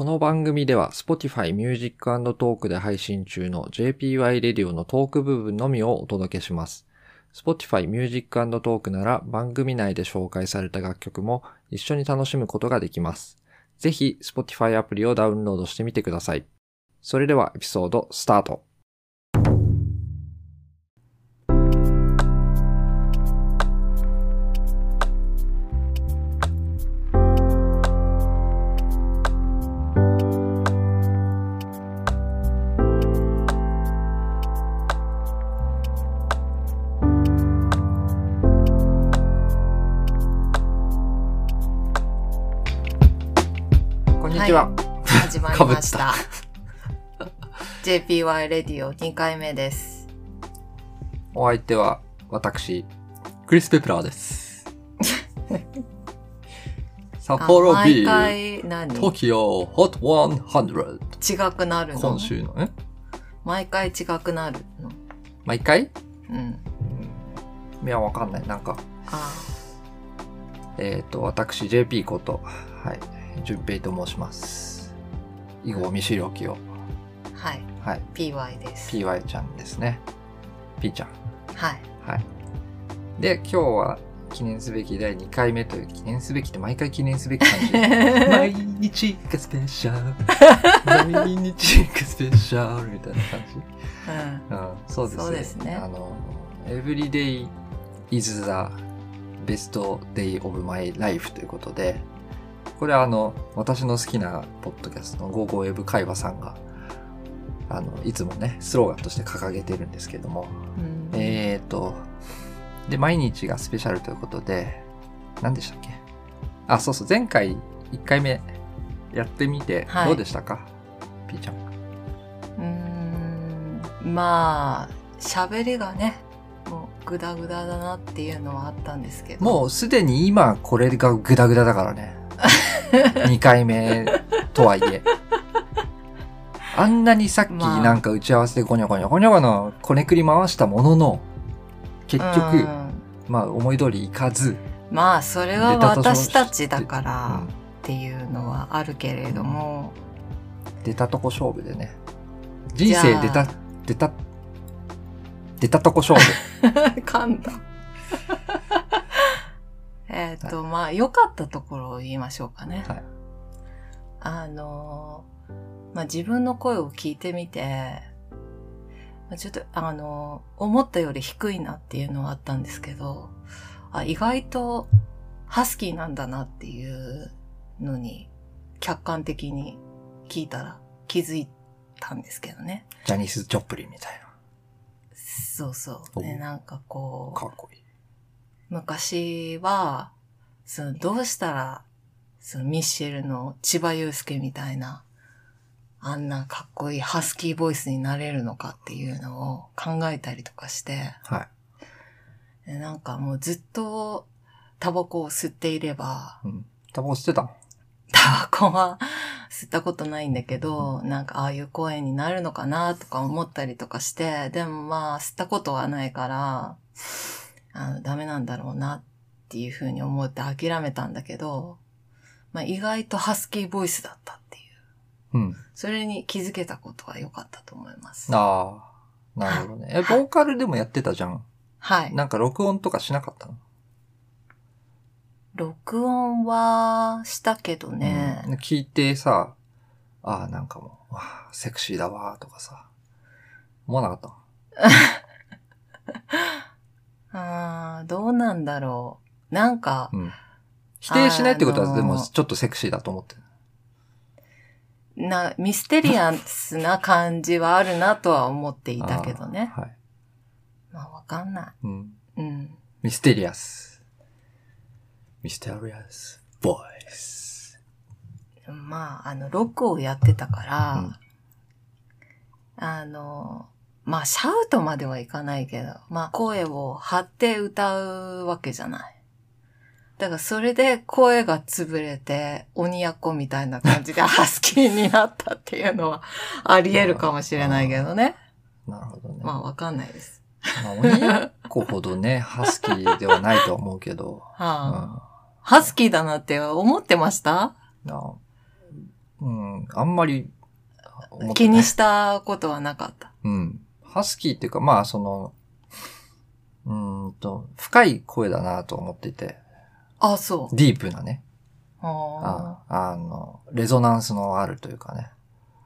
この番組では Spotify Music Talk で配信中の JPY Radio のトーク部分のみをお届けします。Spotify Music Talk なら番組内で紹介された楽曲も一緒に楽しむことができます。ぜひ Spotify アプリをダウンロードしてみてください。それではエピソードスタート。りました。JPY レディオ2回目です。お相手は私、クリス・ペプラーです。札あ幌毎 B、回何？違 TOKYO HOT100。くなるの？今週の、え毎回違くなるの？毎回？うん。いや、わかんない。なんか、あえっ、と、私、JP こと、はい、淳平と申します。以後、見知りおきを。はい。はい、PY です。PY ちゃんですね。P ちゃん。はい。はい。で、今日は記念すべき第2回目という、記念すべきって毎回記念すべき感じ。毎日がスペシャル。毎日がスペシャルみたいな感じ。うん。うん、そうですね。そうですねあの、every day is the best day of my life ということで、これはあの、私の好きなポッドキャストのゴーゴーエブ会話さんが、あの、いつもね、スローガンとして掲げてるんですけども、うんえーと、で、毎日がスペシャルということで、何でしたっけ？あ、そうそう、前回1回目やってみて、はいどうでしたか、ピーちゃん。うーん。まあ、喋りがね、もうグダグダだなっていうのはあったんですけど。もうすでに今これがグダグダだからね。2回目とはいえ。あんなにさっきまあなんか打ち合わせでゴニョゴニョゴニョゴニョこねくり回したものの、結う局、んまあ思い通りいかず、まあ、それは私たちだからうんっていうのはあるけれども、出たとこ勝負でね。人生出た出た、出たとこ勝負。噛んだ。えっと、まあ、良かったところを言いましょうかね。はいあの、まあ、自分の声を聞いてみて、まあちょっと、あの、思ったより低いなっていうのはあったんですけど、あ意外とハスキーなんだなっていうのに、客観的に聞いたら気づいたんですけどね。ジャニス・ジョプリンみたいそうそう。ね、おなんかこな。う、かっこいい。昔は、その、どうしたら、その、ミッシェルの千葉祐介みたいな、あんなかっこいいハスキーボイスになれるのかっていうのを考えたりとかして、はい。でなんかもうずっとタバコを吸っていれば、うん。タバコ吸ってた？のタバコは吸ったことないんだけど、なんかああいう声になるのかなとか思ったりとかして、でもまあ吸ったことはないから、あのダメなんだろうなっていうふうに思って諦めたんだけど、まあ意外とハスキーボイスだったっていう。うん。それに気づけたことは良かったと思います。ああ、なるほどね。え、ボーカルでもやってたじゃん。はい。なんか録音とかしなかったの？録音はしたけどね、うん聞いてさ、ああ、なんかもう、わあ、セクシーだわーとかさ、思わなかった あーどうなんだろう。なんか、うん。否定しないってことは、あのーでも、ちょっとセクシーだと思ってる。な、ミステリアスな感じはあるなとは思っていたけどね。はい。まあわかんなうん。い。うん。ミステリアス。ミステリアス。ボイス。まあ、あの、ロックをやってたから、うんあの、まあ、シャウトまではいかないけど、まあ、声を張って歌うわけじゃない。だから、それで声が潰れて、鬼奴みたいな感じで ハスキーになったっていうのはあり得るかもしれないけどね。なるほどね。まあ、わかんないです。まあ、鬼奴ほどね、ハスキーではないとは思うけど。はあ、ハスキーだなって思ってました？うんなうん、あんまり気にしたことはなかった。うん。ハスキーっていうか、まあ、その、うーんと、深い声だなと思ってて、あ、そう。ディープなね、はああの、レゾナンスのあるというかね、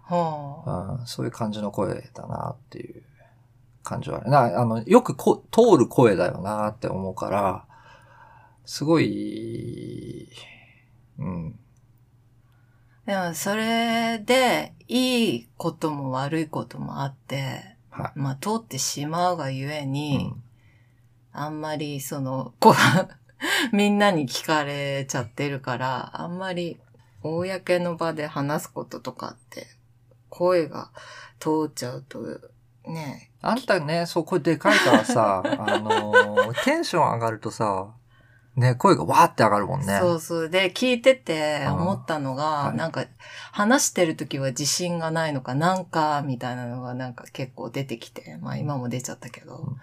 あ。はうん、そういう感じの声だなっていう感じはある。な、あの、よくこ通る声だよなって思うから、すごい、うん、あ。でも、それで、いいことも悪いこともあって、はい。まあ、通ってしまうがゆえうに、んあんまり、その、こう、みんなに聞かれちゃってるから、あんまり、公の場で話すこととかって、声が通っちゃうと、ね、あんたね、そう、声でかいからさ、あのーテンション上がるとさ、ね、声がわーって上がるもんね。そうそう。で、聞いててうん思ったのが、はいなんか、話してる時は自信がないのか、なんか、みたいなのがなんか結構出てきて、まあ今も出ちゃったけど、うん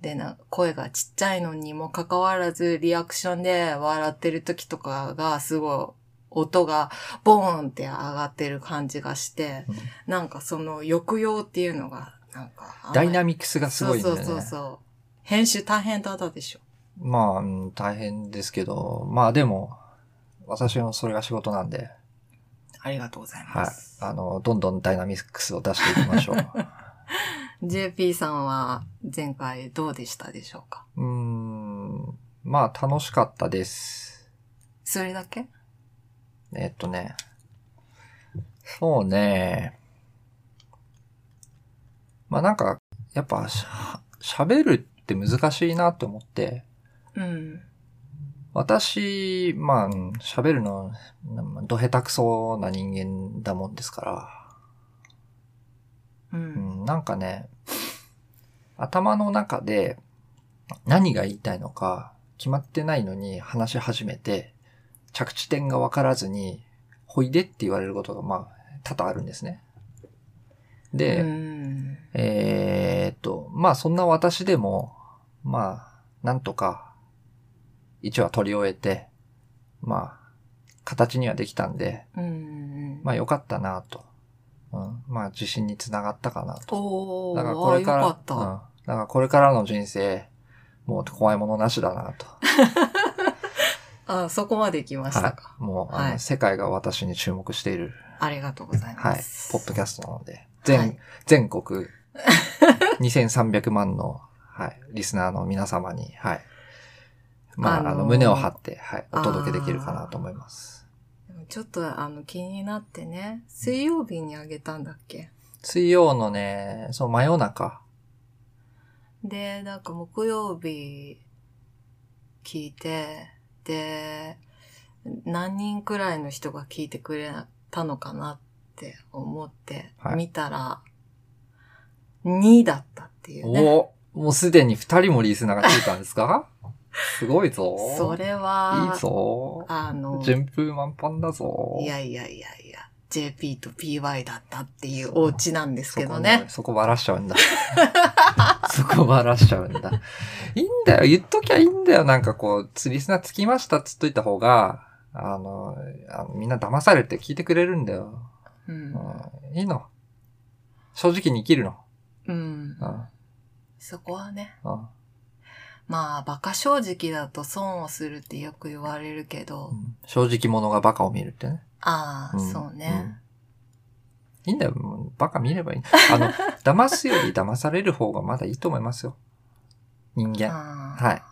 でな、声がちっちゃいのにもかかわらず、リアクションで笑ってる時とかが、すごい、音がボーンって上がってる感じがして、うんなんかその抑揚っていうのが、なんか、ダイナミミックスがすごいんだよね。そうそうそうそう。編集大変だったでしょ。まあ、うん大変ですけど、まあでも、私のそれが仕事なんで、ありがとうございはいます。。あの、どんどんダイナミックスを出していきましょう。JP さんは前回どうでしたでしょうか？うーん、まあ楽しかったです。それだけ？えっとね、そうね、まあなんか、やっぱしゃ、喋るって難しいなって思って、うん。私、まあ、うん喋るの、うんど下手くそな人間だもんですから、う。うんん、なんかね、頭の中で何が言いたいのか決まってないのに話し始めて、着地点がわからずに、ほいでって言われることが、まあ、多々あるんですね。で、うん。えーっと、まあそんな私でも、まあ、なんとか、一話取り終えて、まあ、形にはできたんで、うん。まあ良かったなと。うん、まあ自信につながったかなと。だからこれから、か。うん、だからこれからの人生、もう怖いものなしだなと。あ、そこまで行きましたか。はい。もう、あの、はい世界が私に注目している、ありがとうございはいます。、ポッドキャストなので、全、はい全国2300万の、はい、リスナーの皆様に、はい。まあ、あの、あのー胸を張って、はい、お届けできるかなと思います。ちょっとあの気になってね、水曜日にあげたんだっけ？水曜のね、そう、真夜中。で、なんか木曜日聞いて、で、何人くらいの人が聞いてくれたのかなって思ってはい見たら、2だったっていうね。おもうすでに2人もリスナーがついたんですか？すごいぞ。それは、いいぞ。あの、順風満帆だぞ。いやいやいやいや、JP と PY だったっていうお家なんですけどね。そこばらしちゃうんだ。そこばらしちゃうんだ。いいんだよ。言っときゃいいんだよ。なんかこう、リスナーつきましたっつっといた方が、あの、あのみんな騙されて聞いてくれるんだよ。うん。うん、いいの。正直に生きるの。うん。うんそこはね。うんまあ、馬鹿正直だと損をするってよく言われるけど、正直者がバカを見るってね。ああ、んそうね。うんいいんだよ。もうバカ見ればいい。あの、騙すより騙される方がまだいいと思いますよ。人間。はい。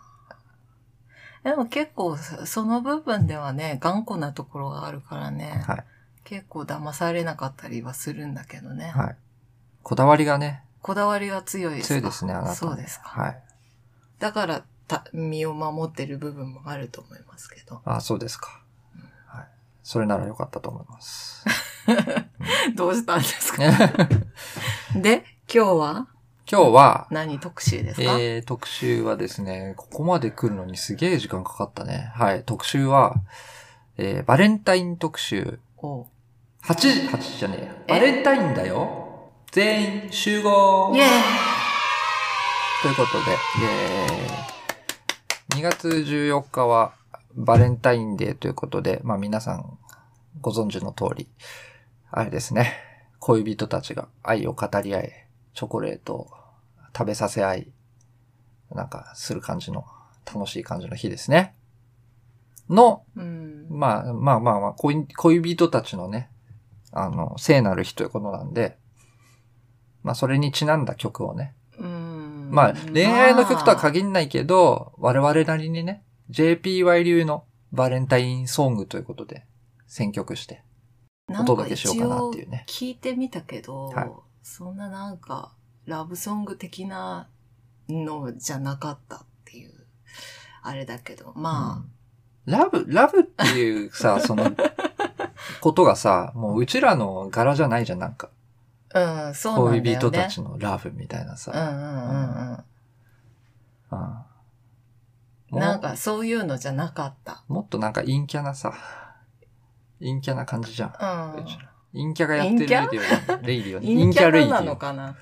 でも結構そその部分ではね、頑固なところがあるからね、はい。結構騙されなかったりはするんだけどね。はい。こだわりがね、こだわりが強いですか？強いですね、あなた。そうですか。はい。だからた、身を守ってる部分もあると思いますけど。あ、そうですか。はい。それならよかったと思います。どうしたんですか？で、今日は？今日は、何特集ですか、えー、特集はですね、ここまで来るのにすげえ時間かかったね。はい。特集は、えー、バレンタイン特集。おう8時、8時じゃねえバレンタインだよ。全員集合イェーイということで、えー、2月14日はバレンタインデーということで、まあ皆さんご存知の通り、あれですね。恋人たちが愛を語り合い、チョコレートを食べさせ合い、なんかする感じの、楽しい感じの日ですね。の、うん。まあまあまあまあ、恋恋人たちのね、あの、聖なる日ということなんで、まあそれにちなんだ曲をね。うん。まあ恋愛の曲とはり、限んないけど、我々なりにね、JPY 流のバレンタインソングということで選曲してお届けしようかなっていうね。聞いてみたけど、はいそんななんか、ラブソング的なのじゃなかったっていう、あれだけど、まラブ、ラブっていうさ、その、ことがさ、もううちらの柄じゃないじゃん、なんか。あ、うん、そうなんだよね。恋人たちのラブみたいなさ。うんうんうんうんうん。もなんかそういうのじゃなかった。もっとなんか陰キャなさ、陰キャな感じじゃん。うん陰キャがやってるレデ陰ィオ、レイディオね。陰キャレイデなのィオ。かな？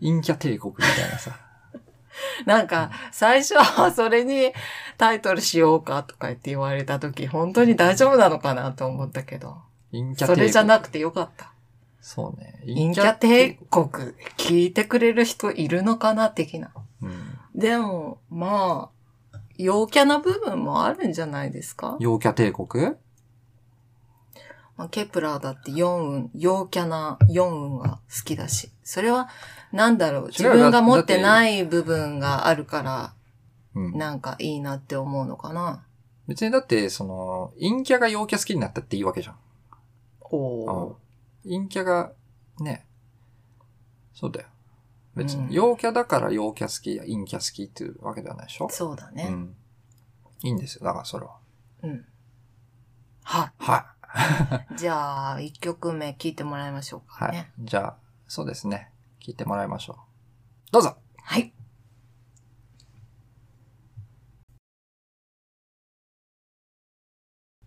陰キャ帝国みたいなさ。なんか、最初はそれにタイトルしようかとか言って言われた時、本当に大丈夫なのかなと思ったけど、陰キャ帝国。それじゃなくてよかった。そうね。陰キャ帝国、聞いてくれる人いるのかな的な。うん。でも、まあ、陽キャな部分もあるんじゃないですか、陽キャ帝国？まあ、ケプラーだって4運、陽キャな4運が好きだし。それは、なんだろう、自分が持ってない部分があるから、うん。なんかいいなって思うのかな。別にだって、その、陰キャが陽キャ好きになったっていいわけじゃん。お陰キャが、ね。そうだよ。別うんに、陽キャだから陽キャ好きや陰キャ好きっていうわけではないでしょ？そうだね。うん。いいんですよ。だからそれは。うん。ははい。い。じゃあ、1曲目聴いてもらいましょうかはい。ね。じゃあ、そうですね。聞いてもらいましょう。どうぞはい。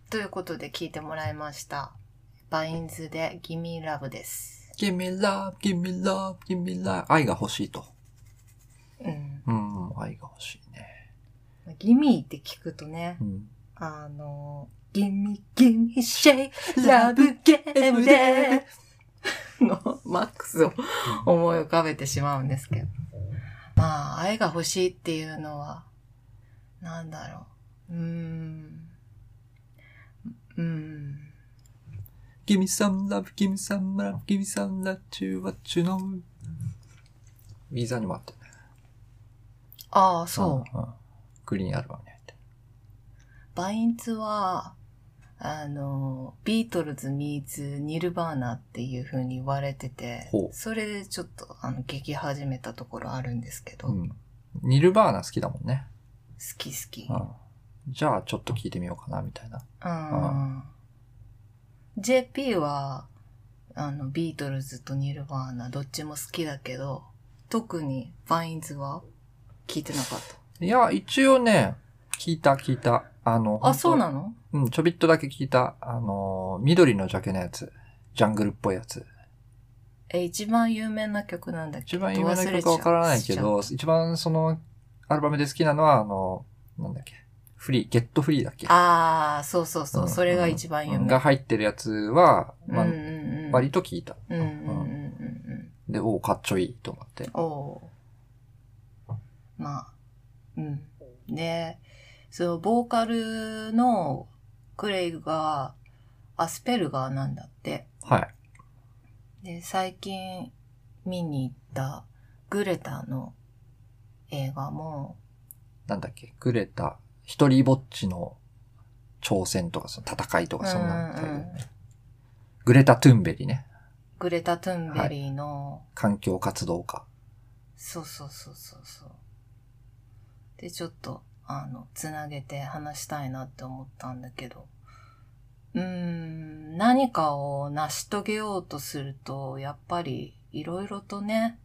ということで聴いてもらいました。バインズで Gimme Love です。!Give me love, give me love, give me love. 愛が欲しいと。うん。うん、愛が欲しいね。Gimme って聞くとね、うん。あの、Gimme, Gimme Shake Love Game でのマックスを思い浮かべてしまうんですけど。まあ、愛が欲しいっていうのは、なんだろう。うーん。うーん。Give me some love, give me some love, give me some love to what you know. ウィーザーにもあってね。ああ、そう。うん。うんグリーンアルバムに入ってる。バインズは、あの、ビートルズ meets ニルバーナっていう風に言われててほ、うそれでちょっと、あの、聞き始めたところあるんですけど、好うん。ニルバーナ好きだもんね。き好き。うん。じゃあ、ちょっと聞いてみようかな、みたいな。うん。JP は、あの、ビートルズとニルバーナ、どっちも好きだけど、特にバインズは聞いてなかっいや、一応ね、聞いた、聞いた。あの、た。あ、そうのなの？うん、ちょびっとだけ聞いた。あの、緑のジャケのやつ。ジャングルっぽいやつ。え、一番有名な曲なんだっけ？一番有名な曲はわからないけ、ど、一番その、アルバムで好きなのは、あの、なんだっけ？フリー、 Get Free だっけ？ああ、そうそうそう、んそれが一番有名。が入ってるやつは、まあうんうんうん。割と聞いた。うんうんうんうんで、おお、かっちょいいと思って。うん。おーまあ、うん。で、そう、ボーカルのクレイがアスペルガーなんだって。はい。で、最近見に行ったグレタの映画も、なんだっけ、グレタ、一人ぼっちの挑戦とか、その戦いとか、そんなのだよね、うんうんグレタ・トゥンベリね。グレタ・トゥンベリーの、環境活動家。そうそうそうそうそう。で、ちょっと、あの、つなげて話したいなって思ったんだけど、うーん、何かを成し遂げようとすると、やっぱり、いろいろとね、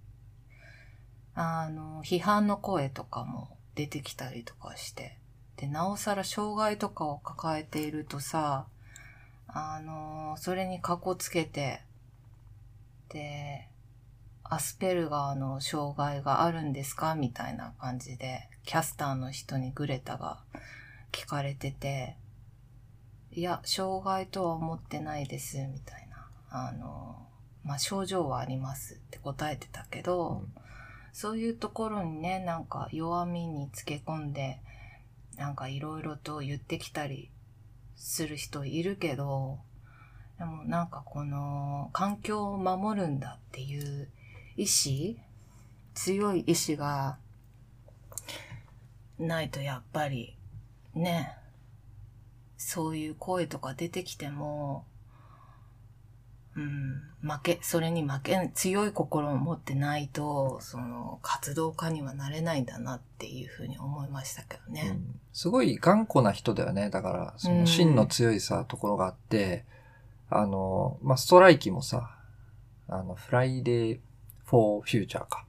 あの、批判の声とかも出てきたりとかして、で、なおさら障害とかを抱えているとさ、あの、それにかこつけて、で、アスペルガーの障害があるんですか？みたいな感じで、キャスターの人にグレタが聞かれてて、いや、障害とは思ってないです、みたいな。あの、まあ、症状はありますって答えてたけど、うん。そういうところにね、なんか弱みにつけ込んで、なんかいろいろと言ってきたりする人いるけど、でもなんかこの環境を守るんだっていう意志強い意志がないとやっぱりね、そういう声とか出てきても、うん、負け、それに負け、強い心を持ってないと、その活動家にはなれないんだなっていうふうに思いましたけどね。うんすごい頑固な人だよね。だから、その芯の強いさ、ところがあって、あの、まあ、ストライキもさ、あの、フライデー・フォー・フューチャーか。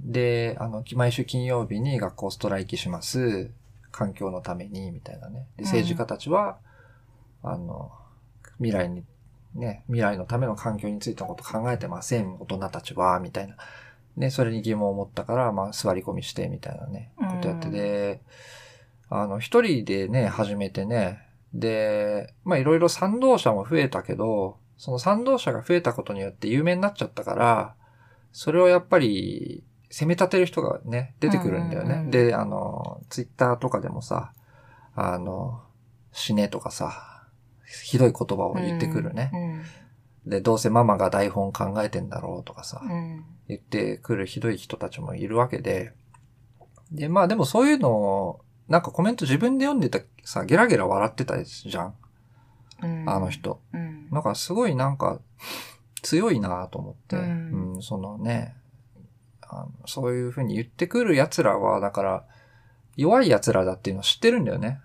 で、あの、毎週金曜日に学校ストライキします。環境のために、みたいなね。で、うん政治家たちは、あの、未来に、ね、未来のための環境についてのこと考えてません、大人たちは、みたいな。ね、それに疑問を持ったから、まあ、座り込みして、みたいなね、ことやってうんで、あの、一人でね、始めてね、で、まあ、いろいろ賛同者も増えたけど、その賛同者が増えたことによって有名になっちゃったから、それをやっぱり、責め立てる人がね、出てくるんだよね。うんうんうんで、あの、ツイッターとかでもさ、あの、死ねとかさ、ひどい言葉を言ってくるね。で、どうせママが台本考えてんだろうとかさ。言ってくるひどい人たちもいるわけで、で、まあでもそういうのを、なんかコメント自分で読んでたさ、ゲラゲラ笑ってたじゃんうんあの。人。うん。なんかすごいなんか強いなと思って、ううんん、そのねあの、そういうふうに言ってくる奴らは、だから、弱い奴らだっていうのを知ってるんだよね。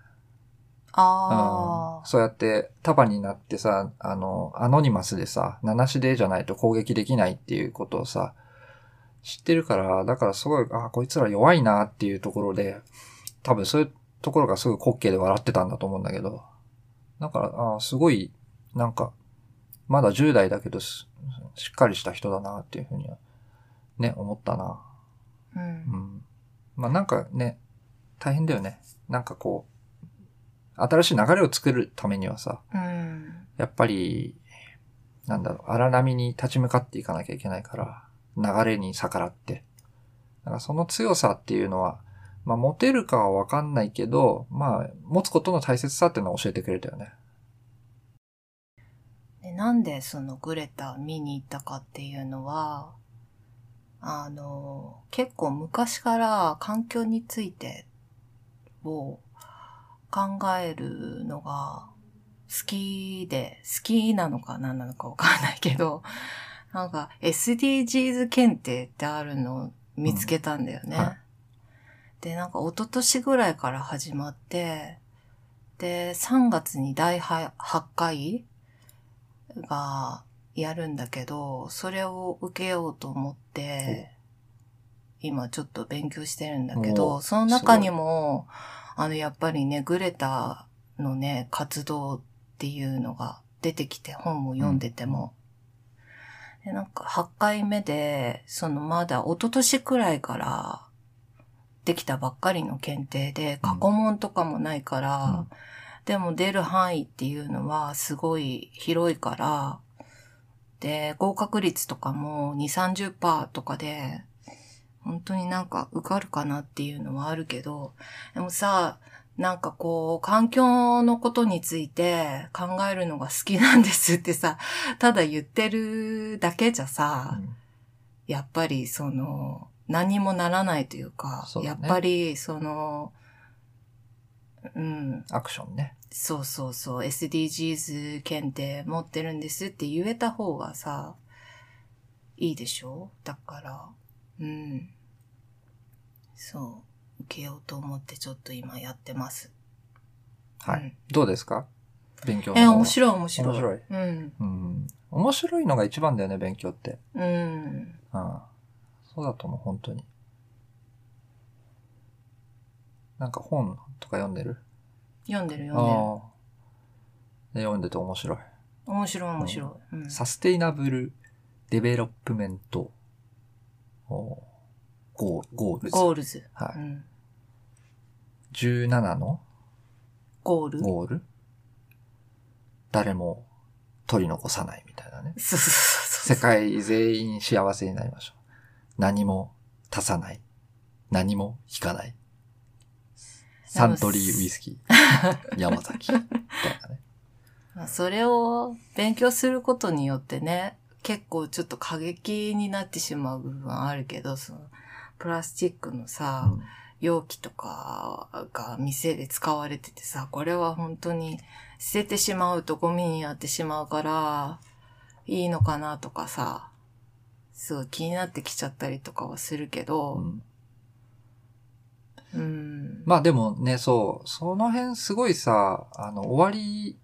あうんそうやって束になってさ、あの、アノニマスでさ、名なしでじゃないと攻撃できないっていうことをさ、知ってるから、だからすごい、あ、こいつら弱いなっていうところで、多分そういうところがすぐ滑稽で笑ってたんだと思うんだけど、だから、あすごい、なんか、まだ10代だけどし、しっかりした人だなっていうふうには、ね、思ったな。あ。う。うんん。まあなんかね、大変だよね。なんかこう、新しい流れを作るためにはさ、うん。やっぱり、なんだろう、荒波に立ち向かっていかなきゃいけないから、流れに逆らって。だからその強さっていうのは、まあ持てるかはわかんないけど、まあ持つことの大切さっていうのを教えてくれたよね。でなんでそのグレタ見に行ったかっていうのは、あの、結構昔から環境についてを考えるのが好きで、好きなのか何なのかわかんないけど、なんか SDGs 検定ってあるのを見つけたんだよね。うん。はい。で、なんか一昨年ぐらいから始まって、で、3月に第8回がやるんだけど、それを受けようと思って、今ちょっと勉強してるんだけおど、その中にも、あの、やっぱりね、グレタのね、活動っていうのが出てきて、本を読んでても。でなんか、8回目で、そのまだ一昨年くらいからできたばっかりの検定で、過去問とかもないから、うん。でも出る範囲っていうのはすごい広いから、で、合格率とかも2、30%とかで、本当になんか受かるかなっていうのはあるけど、でもさ、なんかこう、環境のことについて考えるのが好きなんですってさ、ただ言ってるだけじゃさ、やっぱりその、何もならないというか、そうだねやっぱりその、うん、アクションね。そうそうそう、SDGs 検定持ってるんですって言えた方がさ、いいでしょ？だから、うん。そう、受けようと思ってちょっと今やってます。はい。うんどうですか？勉強のえ、面白い面白い。面白い。うん。うん。面白いのが一番だよね、勉強って。うん。うん。そうだと思う、本当に。なんか本とか読んでる？読んでる読んでる。読んでて面白い。面白い面白い。うん。 Sustainable Development おゴー Goals。Goals。はいうん。17の？ゴール？ゴール？誰も取り残さないみたいなね。そうそうそう。世界全員幸せになりましょう。何も足さない。何も引かない。サントリーウイスキー。山崎。みたいなね。まあそれを勉強することによってね、結構ちょっと過激になってしまう部分あるけど、その、プラスチックのさ、うん容器とかが店で使われててさ、これは本当に捨ててしまうとゴミになってしまうから、いいのかなとかさ、すごい気になってきちゃったりとかはするけうど、んうん。まあでもね、そう、その辺すごいさ、あの、終わり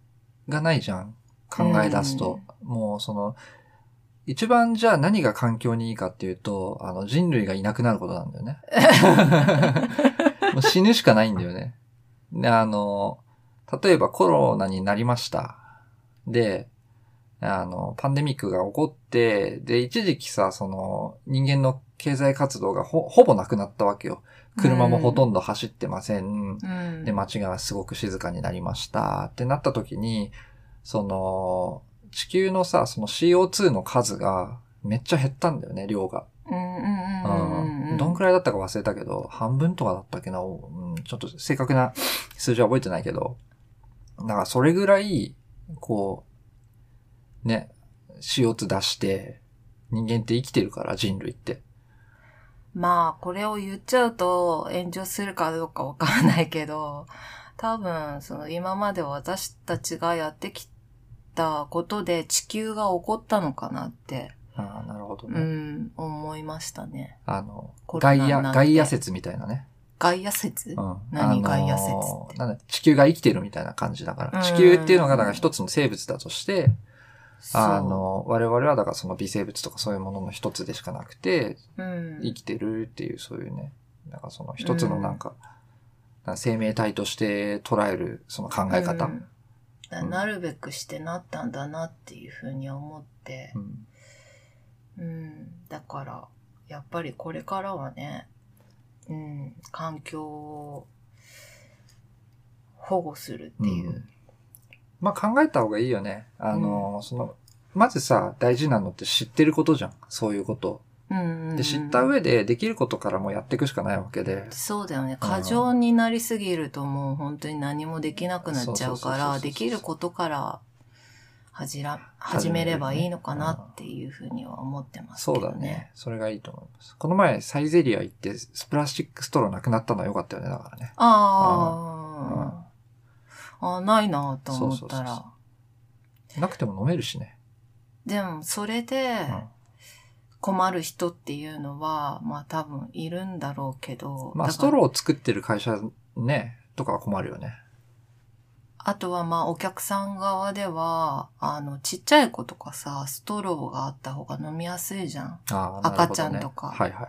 がないじゃん。考え出すと。もうその、一番じゃあ何が環境にいいかっていうと、あの、人類がいなくなることなんだよね。もう死ぬしかないんだよね。で、あの、例えばコロナになりました。で、あの、パンデミックが起こって、で、一時期さ、その、人間の経済活動がほ、ほぼなくなったわけよ。車もほとんど走ってません。うん。で、街がすごく静かになりました。ってなった時に、その、地球のさ、その CO2 の数がめっちゃ減ったんだよね、量が。どんくらいだったか忘れたけど、半分とかだったっけな、うん、ちょっと正確な数字は覚えてないけど、だからそれぐらい、こう、ね、CO2 出して、人間って生きてるから、人類って。まあ、これを言っちゃうと炎上するかどうかわからないけど、多分、その今まで私たちがやってきたことで地球が起こったのかなって、ああ、なるほどうね。ん、思いましたね。あの、ガイア、ガイア説みたいなね。ガイア説？うん。何ガイア説って？なんだ地球が生きてるみたいな感じだから。うん地球っていうのが、だから一つの生物だとして、あ、の、我々はだからその微生物とかそういうものの一つでしかなくて、うん。生きてるっていうそういうね、なんかその一つのなんか、なんか生命体として捉えるその考え方。うんだなるべくしてなったんだなっていうふうに思ってう、んうん、だから、やっぱりこれからはね、うん、環境を保護するっていう。うんまあ考えた方がいいよね。あの、その、まずさ、大事なのって知ってることじゃん。そういうこと。で、知った上でできることからもやっていくしかないわけで。そうだよね。過剰になりすぎるともう本当に何もできなくなっちゃうから、できることから始ら始めればいいのかなっていうふうには思ってますけそう。だね。それがいいと思います。この前、サイゼリア行って、プラスチックストローなくなったのは良かったよね、だからね。ああ、ああ、ないなと思ったら。なくても飲めるしね。でも、それでうん困る人っていうのは、まあ多分いるんだろうけど。まあ、ストローを作ってる会社ね、とかは困るよね。あとはまあお客さん側では、あの、ちっちゃい子とかさ、ストローがあった方が飲みやすいじゃん。ああ、赤ちゃんとかはいはい。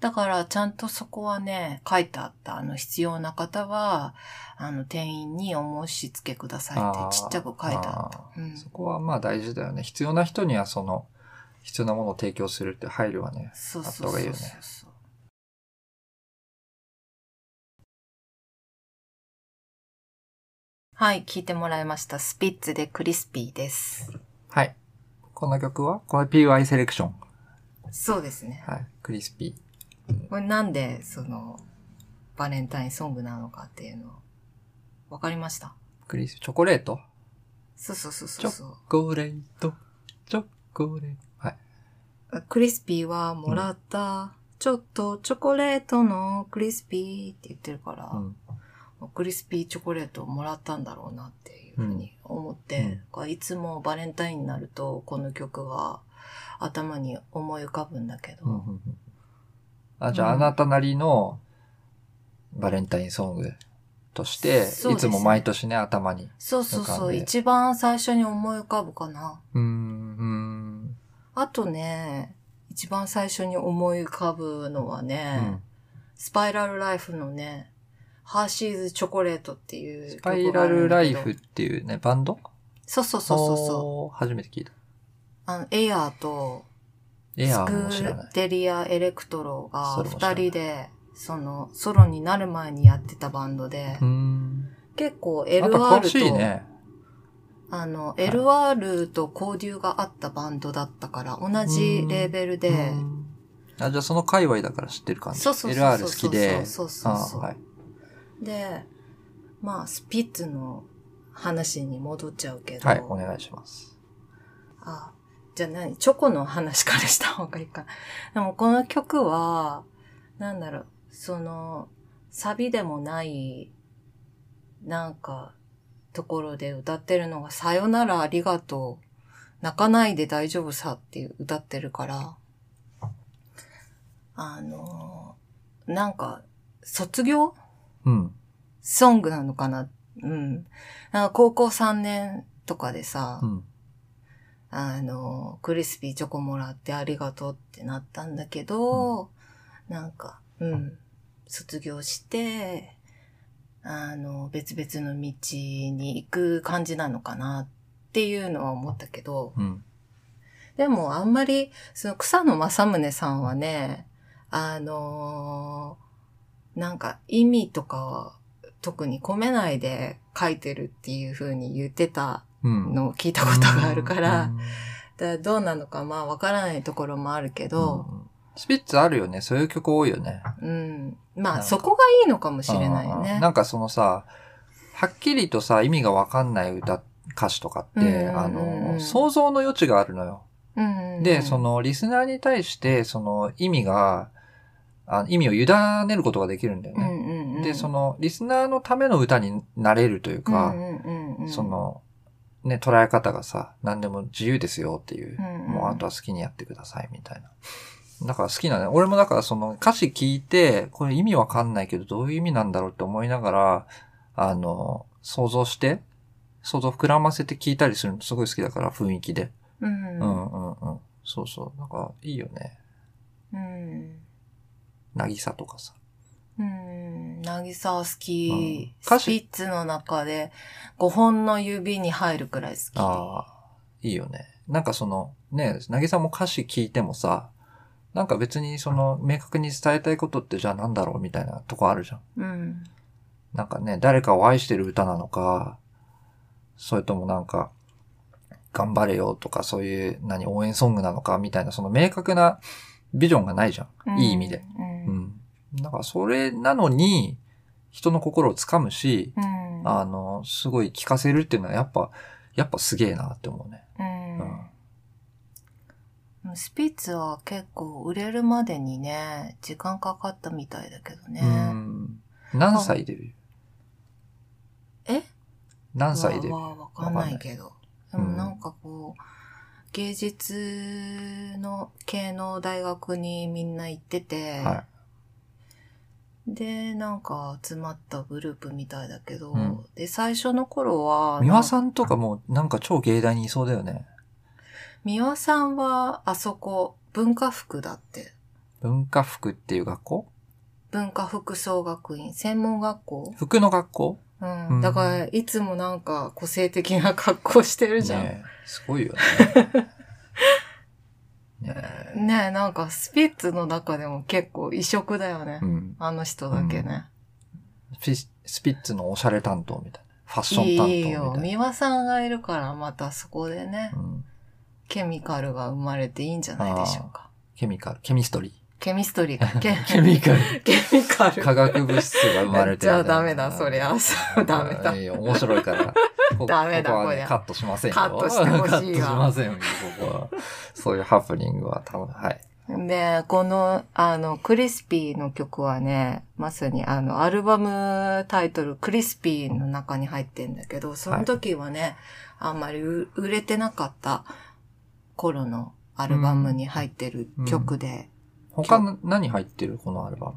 だから、ちゃんとそこはね、書いてあった。あの、必要な方は、あの、店員にお申し付けくださいってちっちゃく書いてあった。あうんーそこはまあ大事だよね。必要な人にはその、必要なものを提供するって配慮はね。そうあったそうそうそう方がいいよねはい、聞いてもらいました。スピッツでクリスピーです。はい。この曲は？これ PY セレクション。そうですね。はい。クリスピこれなんで、その、バレンタインソングなのかっていうの、わかりました？ー。クリス、チョコレート？そうそうそうそう。チョコレート。チョコレート。はい。クリスピーはもらった、ちょっとチョコレートのクリスピーって言ってるから、うん。クリスピーチョコレートをもらったんだろうなっていうふうに思って、いつもバレンタインになるとこの曲が頭に思い浮かぶんだけど、うんうんうんあ、じゃあ、うんあなたなりのバレンタインソングとして、いつも毎年ね、頭に。そうそうそう、一番最初に思い浮かぶかな。うーん、うーん。あとね、一番最初に思い浮かぶのはね、うんスパイラルライフのね、ハーシーズチョコレートっていうスパイラルライフっていうね、バンド？そうそうそうそうそう。う。初めて聞いた。あの、エアーと、エアスクーも知らないー。デリア・エレクトロが二人で、その、ソロになる前にやってたバンドで。結構 LR と、しいね。あの、LR と交流があったバンドだったから、同じレーベルで、うんあ、じゃあその界隈だから知ってる感じ。そうそうそうそう LR 好きで。そうそうそうそうあはい。で、まあ、スピッツの話に戻っちゃうけど、はい、お願いします。あ、じゃあ何？チョコの話からした方がいいか。でもこの曲は、なんだろう、その、サビでもない、なんか、ところで歌ってるのが、さよならありがとう。泣かないで大丈夫さっていう歌ってるから、あの、なんか、卒業？うん。ソングなのかな？うん。なんか高校3年とかでさ、うん。あの、クリスピーチョコもらってありがとうってなったんだけど、なんか、うん、卒業して、あの、別々の道に行く感じなのかなっていうのは思ったけど、うん。でもあんまり、その草野正宗さんはね、あのなんか意味とかは特に込めないで書いてるっていう風に言ってたうん。のを聞いたことがあるから、うん、だからどうなのかまあわからないところもあるけど、うんスピッツあるよね。そういう曲多いよね。うん。まあそこがいいのかもしれないよね。うんなんかそのさ、はっきりとさ、意味がわかんない歌、歌詞とかって、あの、想像の余地があるのよ。で、そ、の、リスナーに対して、その、意味が、あ意味を委ねることができるんだよね。うんうんうん、で、その、リスナーのための歌になれるというか、うんうんうんうん、その、ね、捉え方がさ、何でも自由ですよっていう、うんうんもうあとは好きにやってくださいみたいな。だから好きなね。俺もだからその歌詞聞いて、これ意味わかんないけどどういう意味なんだろうって思いながら、あの、想像して、想像膨らませて聞いたりするのすごい好きだから、雰囲気で。うんうんうんうん。そうそう。なんか、いいよね。うん。なぎさとかさ。うん。なぎさ好き、うん歌詞スピッツの中で5本の指に入るくらい好き。ああ、いいよね。なんかその、ね、なぎさも歌詞聞いてもさ、なんか別にその、明確に伝えたいことってじゃあなんだろうみたいなとこあるじゃん。うん。なんかね、誰かを愛してる歌なのか、それともなんか、頑張れよとかそういう、何、応援ソングなのかみたいな、その明確なビジョンがないじゃん。いい意味で。うん。ううん。ん。だからそれなのに、人の心をつかむし、うん。あの、すごい聞かせるっていうのはやっぱ、やっぱすげえなって思うね。うん。スピッツは結構売れるまでにね、時間かかったみたいだけどね。うん。何歳デビューえ？何歳デビューわかんないけど。でうんもなんかこう、芸術の系の大学にみんな行ってて、はで、なんか集まったグループみたいだけど、うんで、最初の頃は、い。美輪さんとかもなんか超芸大にいそうだよね。美輪さんはあそこ、文化服だって。文化服っていう学校？文化服装学院、専門学校？服の学校？うん。うんだから、いつもなんか個性的な格好してるじゃん。ねすごいよね。ねええ、なんかスピッツの中でも結構異色だよね。うん。あの人だけね。フィスピッツのおしゃれ担当みたいな。ファッション担当みたいな。いいよ。美輪さんがいるからまたそこでね、うん、ケミカルが生まれていいんじゃないでしょうか。ケミカル、ケミストリケミストリーが、ケ ケミカル。ケミカル。化学物質が生まれてじゃあダメだ、そりゃ。ダメだい。や面白いから。こダメだここはね、こりゃカットしませんよ。カットしてほしいわカットしませんよ、ここは。そういうハプニングは多分、はい。で、この、あの、クリスピーの曲はね、まさにあの、アルバムタイトル、クリスピーの中に入ってんだけど、その時はね、あんまりう売れてなかった頃のアルバムに入ってる曲で、他の何入ってるこのアルバム？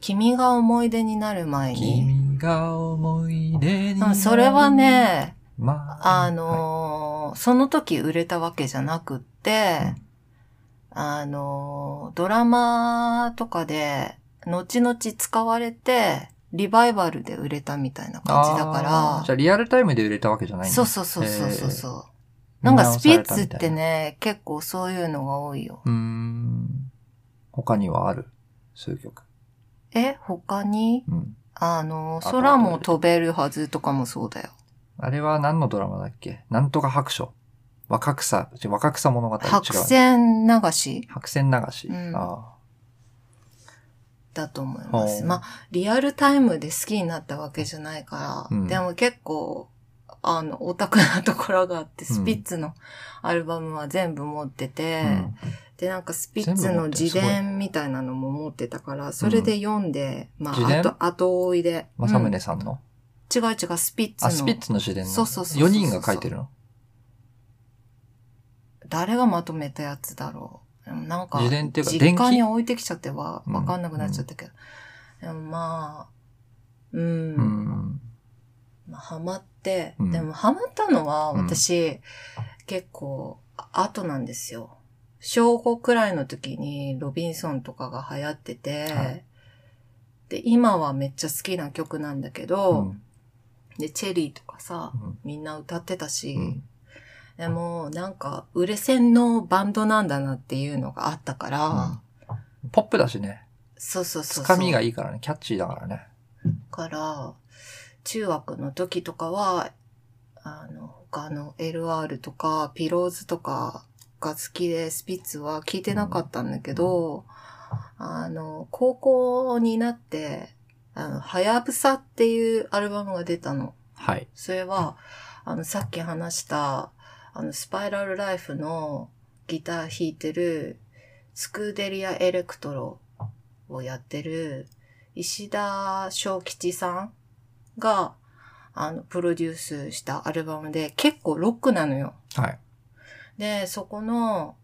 君が思い出になる前に、君が思い出にうなる。んそれは、ね、まあ、あのーその時売れたわけじゃなくって、あのードラマとかで、後々使われて、リバイバルで売れたみたいな感じだから、じゃあリアルタイムで売れたわけじゃないんだ。そうそうそうそうそうなんかスピッツってね、結構そういうのが多いよ。うーん。他にはある？そういう曲。え、他に？うん。あの、空も飛べるはずとかもそうだよ。あれは何のドラマだっけ？なんとか白書。若草、若草物語。違う白線流し？白線流し。うんあだと思います。まあ、リアルタイムで好きになったわけじゃないから、うんでも結構、あの、オタクなところがあって、うんスピッツのアルバムは全部持ってて、あ。うん。で、なんかスピッツの自伝みたいなのも持ってたから、それで読んで、ま自伝？あ、後、後追いで。正うん宗さんの、違う違う、スピッツの。あ、スピッツの自伝の。そうそうそうそう4人が書いてるの？誰がまとめたやつだろう。なんか、自伝っていうか実家に置いてきちゃってわ、うんわかんなくなっちゃったけど。でもまあ、うん、うん。まあ、ハマって、うんでもハマったのはうん私、結構、あ後なんですよ。小5くらいの時にロビンソンとかが流行ってて、はいで、今はめっちゃ好きな曲なんだけうど、ん。で、チェリーとかさ、うんみんな歌ってたし、うんでも、なんか、売れ線のバンドなんだなっていうのがあったから、うんポップだしね。そうそうそうそう。つかみがいいからね。キャッチーだからね。から、中学の時とかは、あの、他の LR とか、ピローズとかが好きで、スピッツは聞いてなかったんだけど、あの、高校になって、あの、はやぶさっていうアルバムが出たの。はい。それは、あの、さっき話した、あの、スパイラルライフのギター弾いてる、スクーデリアエレクトロをやってる、石田正吉さんが、あの、プロデュースしたアルバムで、結構ロックなのよ。はい。で、そこの、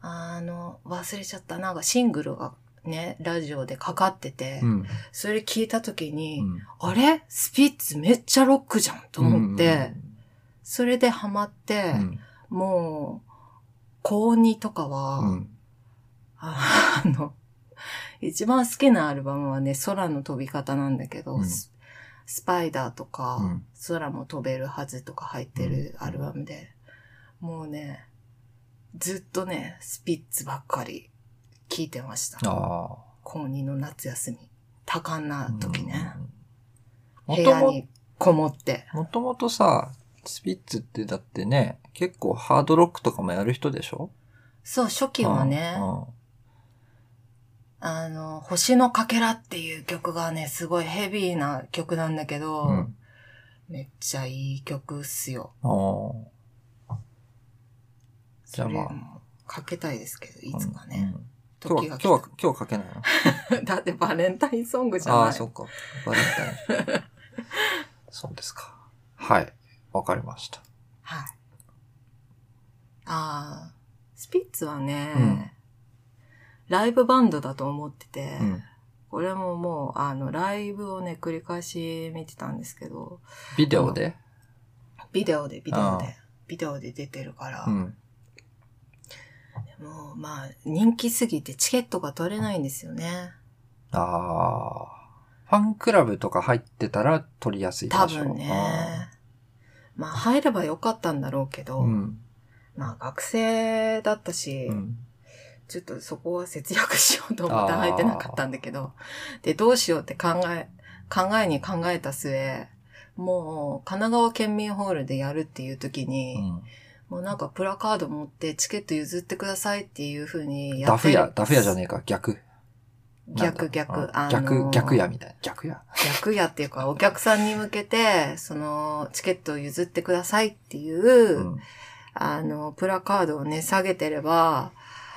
あの、忘れちゃった、なんかシングルがね、ラジオでかかってて、うん。それ聞いた時に、うんあれ？スピッツめっちゃロックじゃんと思って、それでハマって、うん。もう、高2とかは、うん。あの、一番好きなアルバムはね、空の飛び方なんだけど、うんススパイダーとか、うん空も飛べるはずとか入ってるアルバムで、もうね、ずっとね、スピッツばっかり聴いてました。高2の夏休み。多感な時ね。部屋にこもって。もともとさ、スピッツってだってね、結構ハードロックとかもやる人でしょ？そう、初期はね、うんあの、星のかけらっていう曲がね、すごいヘビーな曲なんだけど、うん。めっちゃいい曲っすよ。ああ。じゃあまあもかけたいですけど、いつかうんね。うん今日は、今日は、今日かけないの？だってバレンタインソングじゃない。ああ、そっか。バレンタイン。そうですか。はい。わかりました。はい。ああ、スピッツはね、うんライブバンドだと思ってて、うん。これももう、あの、ライブをね、繰り返し見てたんですけど、ビデオで？ビデオで、ビデオあで、ビデオで出てるから、うん。もう、まあ、人気すぎてチケットが取れないんですよね。ああ。ファンクラブとか入ってたら取りやすい多分ね。まあ、入ればよかったんだろうけど、うん。まあ、学生だったし、うん。ちょっとそこは節約しようと思って入ってなかったんだけど、で、どうしようって考え、考えに考えた末、もう、神奈川県民ホールでやるっていう時に、うんもうなんかプラカード持ってチケット譲ってくださいっていう風にやってダフ屋、ダフ屋じゃねえか、逆。逆逆、あの逆、逆屋みたいな。逆屋。逆やっていうか、お客さんに向けて、その、チケットを譲ってくださいっていう、うん。あの、プラカードをね、下げてれば、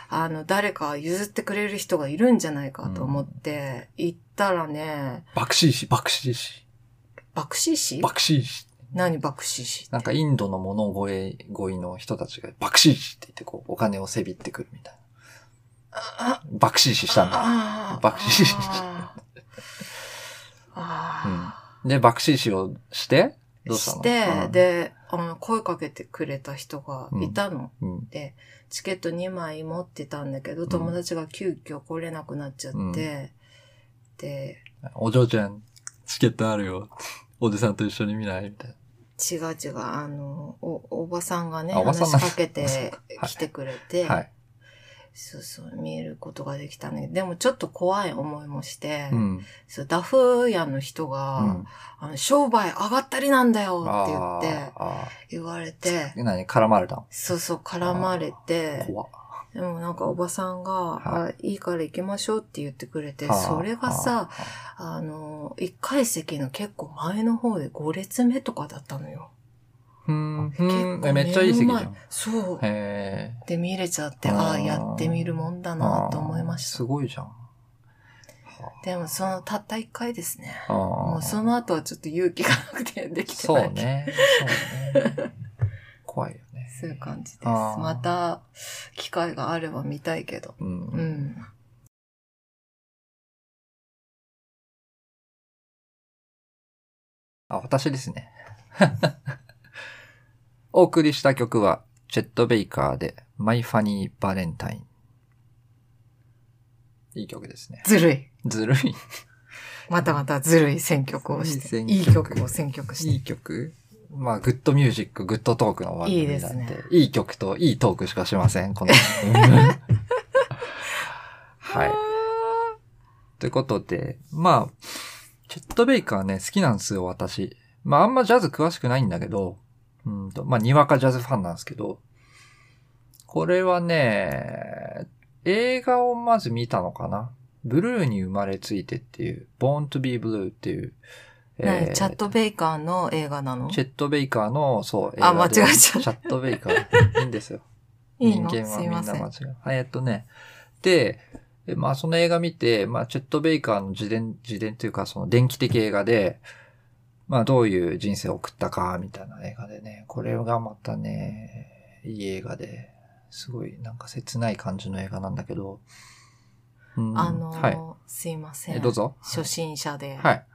あの、誰か譲ってくれる人がいるんじゃないかと思って、行ったらね、爆死師、爆死師。爆死師爆死師。何爆死師って？なんかインドの物声、語彙の人たちが爆死師って言ってこう、お金をせびってくるみたいあな。爆死師したんだ。あー爆死師あー。あで、爆死師をして、ーどうしたの？して、うん。で、あの、声かけてくれた人がいたの。うん。で、チケット2枚持ってたんだけど、ん友達が急遽来れなくなっちゃって、うんで、お嬢ちゃん、チケットあるよ。おじさんと一緒に見ない？みたいな。違う違う、あの、お、おばさんがね、話しかけてはい来てくれて、はい。そうそう、見ることができたね。でもちょっと怖い思いもして、うん。そうダフ屋の人が、うん。あの商売上がったりなんだよって言って、言われて、ー何絡まれたの？そうそう絡まれて、怖っ。でもなんかおばさんが、はあいいから行きましょうって言ってくれて、はあそれがさ、あの、一階席の結構前の方で5列目とかだったのよ。うーん。めっちゃいい席じゃん。そう。へで見れちゃって、あーああ、やってみるもんだえ。なと思いましすた。ごいじゃん。でもそのたった一回ですね。あもうその後はちょっと勇気がなくてできてない。そうね。そうね。怖いよね。そういう感じです。また、機会があれば見たいけど。うん。うん。あ、私ですね。お送りした曲は、チェット・ベイカーで、マイ・ファニー・バレンタイン。いい曲ですね。ずるい。ずるい。またまたずるい選曲をして。いい曲曲を選曲して。いい曲まあ、 good music、good talk の番組なんで。いいねいい曲といいトークしかしません、この。はい。ということで、まあ、チェット・ベイカーね、好きなんですよ、私。まあ、あんまジャズ詳しくないんだけど、うんと、まあ、にわかジャズファンなんですけど、これはね、映画をまず見たのかなブルーに生まれついてっていう、Born to be Blue っていう、ねえーチャット・ベイカーの映画なの？チェット・ベイカーの、そう、映あ画で間違えちゃったチャット・ベイカー。いいんですよ。いいの？人間はみんな間違う。はい、えっとね。で、えまあその映画見て、まあチェット・ベイカーの自伝、自伝というかその電気的映画で、まあどういう人生を送ったか、みたいな映画でね、これがまたね、いい映画で、すごいなんか切ない感じの映画なんだけど、うんあの、はい。すいません。え、どうぞ。初心者で。はい。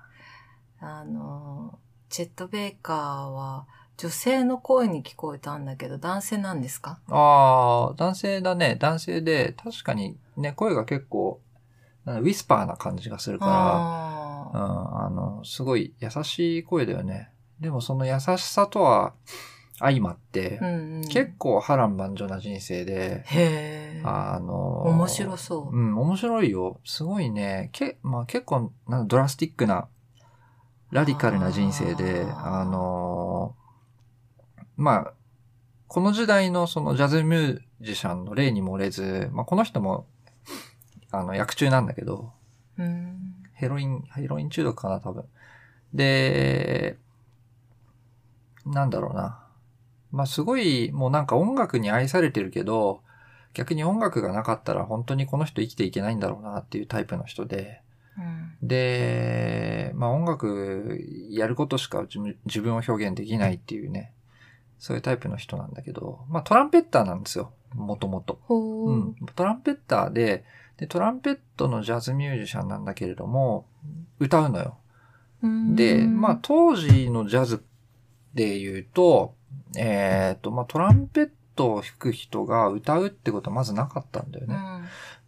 あの、チェット・ベイカーは女性の声に聞こえたんだけど、男性なんですか？ああ、男性だね。男性で、確かにね、声が結構、ウィスパーな感じがするから、うあん、あの、すごい優しい声だよね。でもその優しさとは相まってー、うんうん、結構波乱万丈な人生で。あの、面白そう。うん、面白いよ。すごいね、け、まあ結構、なんドラスティックな、ラディカルな人生で、あの、まあ、この時代のそのジャズミュージシャンの例に漏れず、まあこの人も、あの、役中なんだけど、うん。ヘロイン、ヘロイン中毒かな、多分。で、なんだろうな。まあ、すごい、もうなんか音楽に愛されてるけど、逆に音楽がなかったら本当にこの人生きていけないんだろうなっていうタイプの人で、うん。で、まあ音楽やることしか自分を表現できないっていうね、そういうタイプの人なんだけど、まあトランペッターなんですよ、もともと。うん、トランペッターでで、トランペットのジャズミュージシャンなんだけれども、歌うのよ。うんで、まあ、当時のジャズで言うと、えっ、と、まあ、トランペットを弾く人が歌うってことはまずなかったんだよね。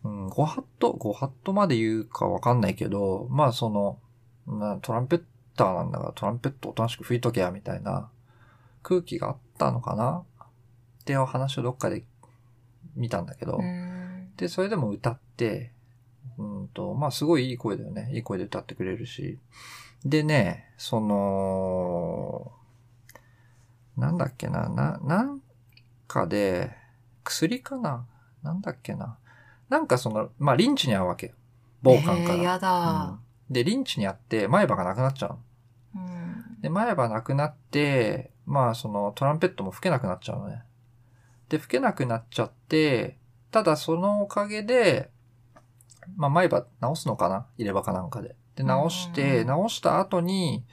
うん。うん、5ハット、5ハットまで言うかわかんないけど、まあその、なトランペッターなんだからトランペットおとなしく吹いとけや、みたいな空気があったのかな？っていう話をどっかで見たんだけど、うんで、それでも歌って、うんと、まあすごいいい声だよね。いい声で歌ってくれるし。でね、その、なんだっけな、な、なんかで、薬かな？なんだっけな？なんかその、まあリンチに遭うわけよ。暴漢から。えーやだうんで、リンチに遭って前歯がなくなっちゃうの。うん。で、前歯なくなって、まあそのトランペットも吹けなくなっちゃうのね。で、吹けなくなっちゃって、ただそのおかげで、まあ前歯直すのかな？入れ歯かなんかで。で、直して、うん直した後に、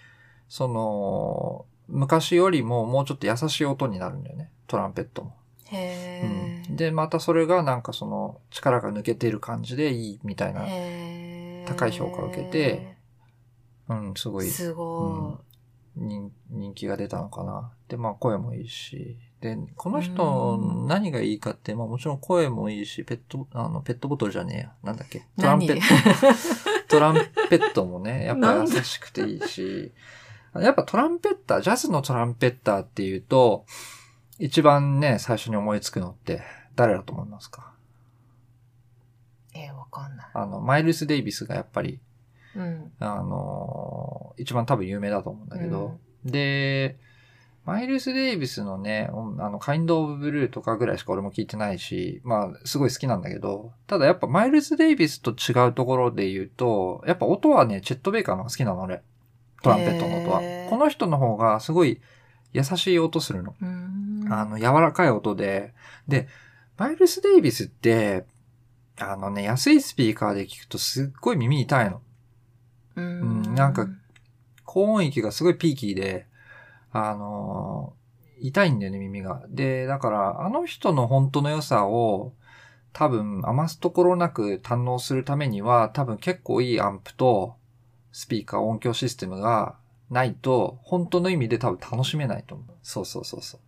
その、昔よりももうちょっと優しい音になるんだよね。トランペットも。へうん、で、またそれがなんかその力が抜けてる感じでいいみたいな。え。高い評価を受けてうん、すごいすご人人気が出たのかな。で、まあ声もいいし。で、このう人ん何がいいかって、まあもちろん声もいいし、ペット、あの、ペットボトルじゃねえや。なんだっけ？い。トランペッ何ト、トランペットもね、やっぱ優しくていいし。やっぱトランペッター、ジャズのトランペッターっていうと、一番ね、最初に思いつくのって誰だと思いますか？えー、わかんない。あの、マイルス・デイビスがやっぱり、うん。あのー一番多分有名だと思うんだけど、で、マイルス・デイビスのね、うんあの、カインド・オブ・ブルーとかぐらいしか俺も聞いてないし、まあ、すごい好きなんだけど、ただやっぱマイルス・デイビスと違うところで言うと、やっぱ音はね、チェット・ベイカーの方が好きなの、俺。トランペットの音は。この人の方がすごい優しい音するの。あの、柔らかい音で、で、マイルス・デイビスって、あのね、安いスピーカーで聞くとすっごい耳痛いの。ううんなんか高音域がすごいピーキーで、あのー痛いんだよね、耳が。で、だから、あの人の本当の良さを、多分、余すところなく堪能するためには、多分結構いいアンプと、スピーカー、音響システムがないと、本当の意味で多分楽しめないと思う。そうそうそうそう。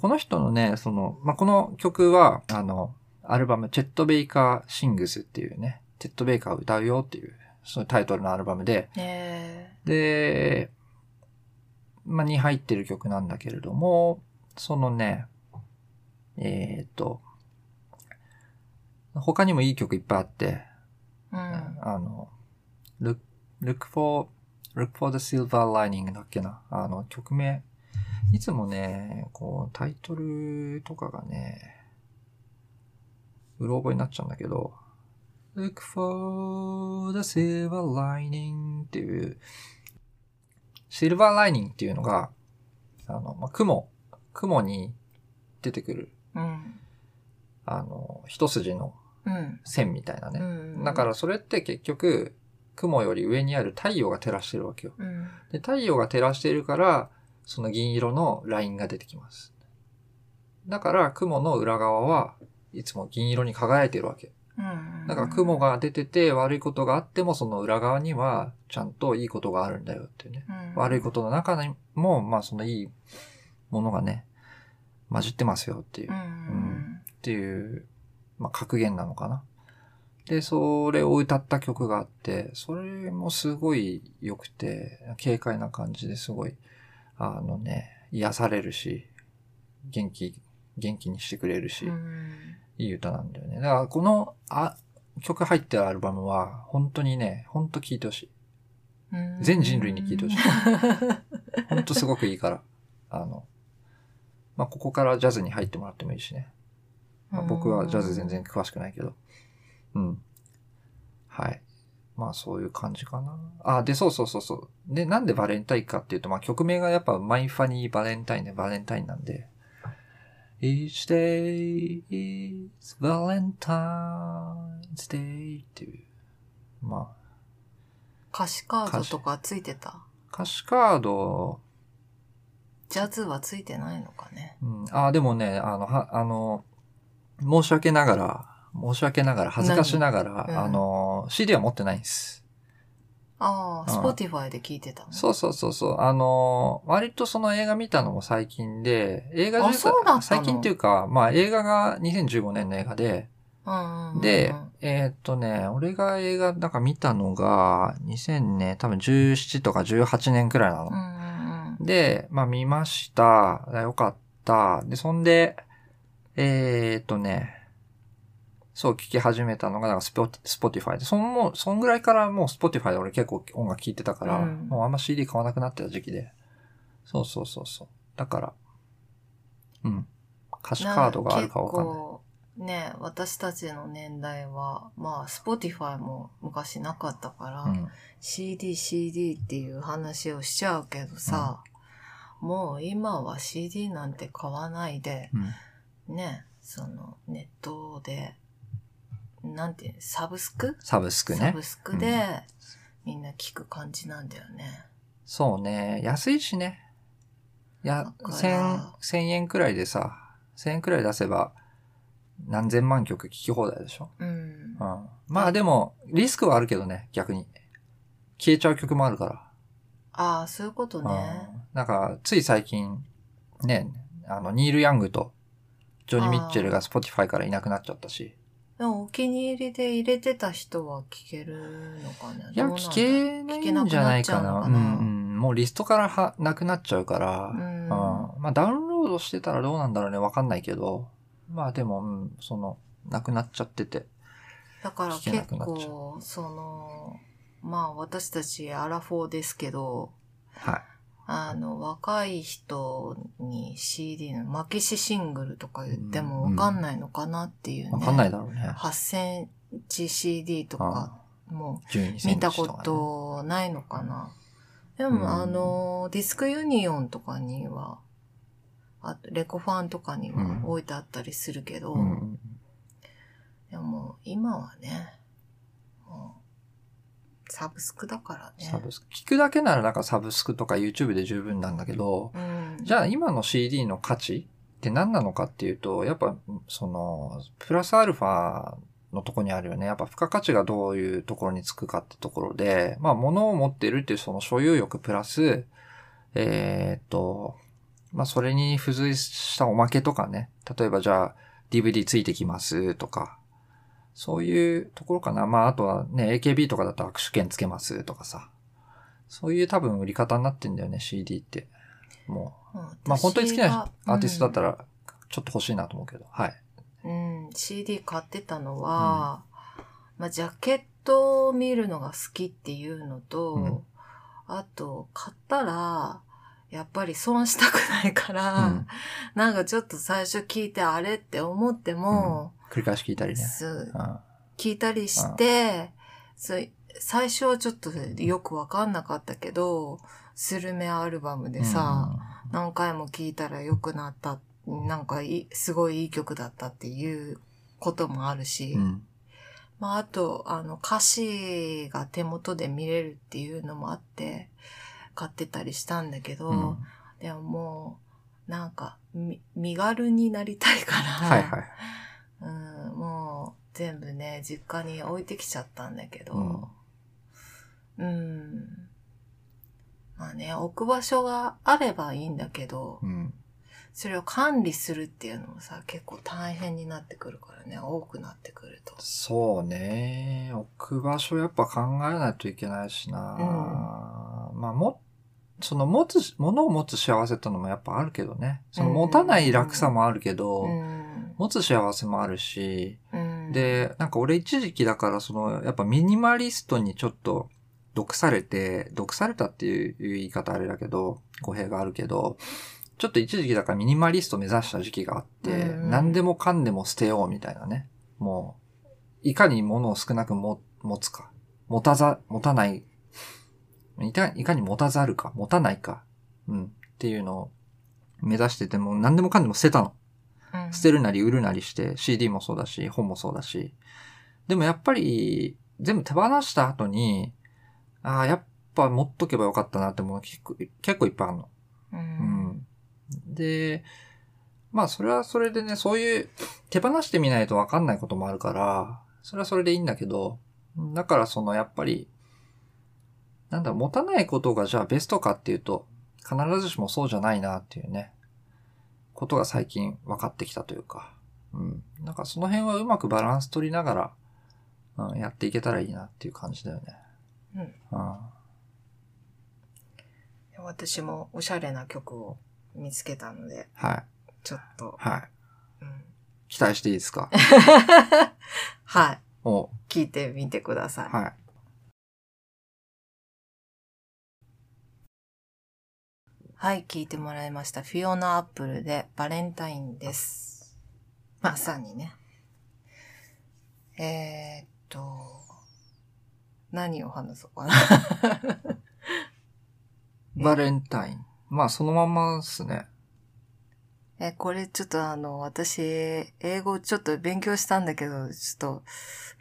この人のね、その、まあ、この曲は、あの、アルバム、チェット・ベイカー・シングスっていうね、チェット・ベイカーを歌うよっていう、そのタイトルのアルバムで、えで、まあ、に入ってる曲なんだけれども、そのね、えーっと、他にもいい曲いっぱいあって、ー、うん。あの、look, look for, look for the silver lining だっけな。あの、曲名、いつもね、こう、タイトルとかがね、うろ覚えになっちゃうんだけど、look for the silver lining っていう、シルバーライニングっていうのが、あの、まあ、雲、雲に出てくる、うん。あの、一筋のうん。線みたいなね。うん。だからそれって結局、雲より上にある太陽が照らしてるわけよ。うん。で、太陽が照らしているから、その銀色のラインが出てきます。だから雲の裏側はいつも銀色に輝いてるわけ。うん。だから雲が出てて悪いことがあってもその裏側にはちゃんといいことがあるんだよっていうね。うん、悪いことの中にも、まあそのいいものがね、混じってますよっていうう、ん。っていう、まあ格言なのかな。で、それを歌った曲があって、それもすごい良くて、軽快な感じですごい、あのね、癒されるし、元気、元気にしてくれるし、うん。いい歌なんだよね。だからこの、あ、曲入ってるアルバムは、本当にね、本当聴いてほしい。うん全人類に聞いてほしい 本当すごくいいから。あの、まあ、ここからジャズに入ってもらってもいいしね。まあ、僕はジャズ全然詳しくないけど。うん。はい。まあそういう感じかな。あ、で、そうそうそうそう。で、なんでバレンタインかっていうと、まあ曲名がやっぱマイファニーバレンタインでバレンタインなんで。Each day is Valentine's Day っていう。まあ、歌詞カードとかついてた？歌詞カード、ジャズはついてないのかね。うん、あ、でもね、あの、は、あの、申し訳ながら、申し訳ながら、恥ずかしながら、何うんあの、CD は持ってないんです。ああ、スうんポティファイで聞いてたの？そうそうそうそう。あの、割とその映画見たのも最近で、映画あそうだったの？最近っていうか、まあ映画が2015年の映画で、うんうんうん。で、えーっとね、俺が映画なんか見たのが、2000年、多分17とか18年くらいなの。うんうんうん。で、まあ見ました。よかった。で、そんで、えー、っとね、そう聞き始めたのが、なんかスポスポティファイで、そんもう、そんぐらいからもうスポティファイで俺結構音楽聴いてたから、うんもうあんま CD 買わなくなってた時期で。そうそうそうそう。だから、うん。歌詞カードがあるかわかんない。結構ね、私たちの年代は、まあ、スポティファイも昔なかったから、うん CD、CD っていう話をしちゃうけどさ、もう今は CD なんて買わないで、うん。ね、そのネットで、なんていうサブスク？サブスクねサブ。スクで、みんな聞く感じなんだよね。そうね。安いしね。いや千、千円くらいでさ、千円くらい出せば、何千万曲聴き放題でしょ？うんう。ん。まあでも、リスクはあるけどね、逆に。消えちゃう曲もあるから。ああ、そういうことね。うん。なんか、つい最近、ね、あの、ニール・ヤングと、ジョニー・ミッチェルが Spotify からいなくなっちゃったし。お気に入りで入れてた人は聞けるのかねいや、聞けないんじゃないかな。うん。もうリストからはなくなっちゃうから。うんまあダウンロードしてたらどうなんだろうね。わかんないけど。まあでも、うん、その、なくなっちゃってて。だから結構、その、まあ私たちアラフォーですけど、はい。あの、若い人に CD のマキシシングルとか言ってもうん。わかんないのかなっていうね。わかんないだろうね。8センチ CD とかも12センチ見たことないのかな。でも、うん。あの、ディスクユニオンとかには、あとレコファンとかにはうん。置いてあったりするけど、うんうん。でも今はね、もうサブスクだからね。サブスク。聞くだけならなんかサブスクとか YouTube で十分なんだけど、うん。じゃあ今の CD の価値って何なのかっていうと、やっぱその、プラスアルファのとこにあるよね。やっぱ付加価値がどういうところにつくかってところで、まあ物を持ってるっていうその所有欲プラス、えーっと、まあそれに付随したおまけとかね。例えばじゃあ DVD ついてきますとか、そういうところかな。まああとはね、AKB とかだと握手券つけますとかさ。そういう多分売り方になってんだよね、CD って。もう。うんまあ本当に好きなアーティストだったら、ら、ちょっと欲しいなと思うけど。はい。うん、CD 買ってたのは、まあジャケットを見るのが好きっていうのと、うんあと、買ったら、やっぱり損したくないから、うんなんかちょっと最初聞いてあれって思っても、繰り返し聞いたりね。すうん。聞いたりして、そう最初はちょっとよくわかんなかったけど、スルメアルバムでさ、何回も聞いたら良くなった、なんかすごいいい曲だったっていうこともあるし、うん、うん。まああと、あの歌詞が手元で見れるっていうのもあって、買ってたりしたんだけど、うんでももう、なんか、み身軽になりたいから、はいはい。うん、もう全部ね、実家に置いてきちゃったんだけど、うん。まあね、置く場所があればいいんだけど、うん。それを管理するっていうのもさ、結構大変になってくるからね、多くなってくると。そうね。置く場所やっぱ考えないといけないしな。まあも、その持つ、物を持つ幸せってのもやっぱあるけどね。その持たない楽さもあるけど、うん。持つ幸せもあるし、うん、で、なんか俺一時期だからその、やっぱミニマリストにちょっと毒されて、毒されたっていう言い方あれだけど、語弊があるけど、ちょっと一時期だからミニマリスト目指した時期があって、うん何でもかんでも捨てようみたいなね。もう、いかに物を少なくも持つか。持たざ、持たない。いかいかに持たざるか、持たないか。うん。っていうのを目指してても、何でもかんでも捨てたの。うん、捨てるなり売るなりして、CD もそうだし、本もそうだし。でもやっぱり、全部手放した後に、ああ、やっぱ持っとけばよかったなってもの結構結構いっぱいあるの。う。うんん。で、まあそれはそれでね、そういう手放してみないとわかんないこともあるから、それはそれでいいんだけど、だからそのやっぱり、なんだ、持たないことがじゃあベストかっていうと、必ずしもそうじゃないなっていうね、ことが最近分かってきたというか、うん。なんかその辺はうまくバランス取りながら、うん、やっていけたらいいなっていう感じだよね。うんうん。私もおしゃれな曲を見つけたので、はい。ちょっと、はい。うん、期待していいですか？はい。お聞いてみてください。はい。はい、聞いてもらいました。フィオナアップルでバレンタインです。まさにね。えー、っと、何を話そうかな。バレンタイン。まあ、そのまんまっすね。え、これちょっとあの、私、英語ちょっと勉強したんだけど、ちょっと、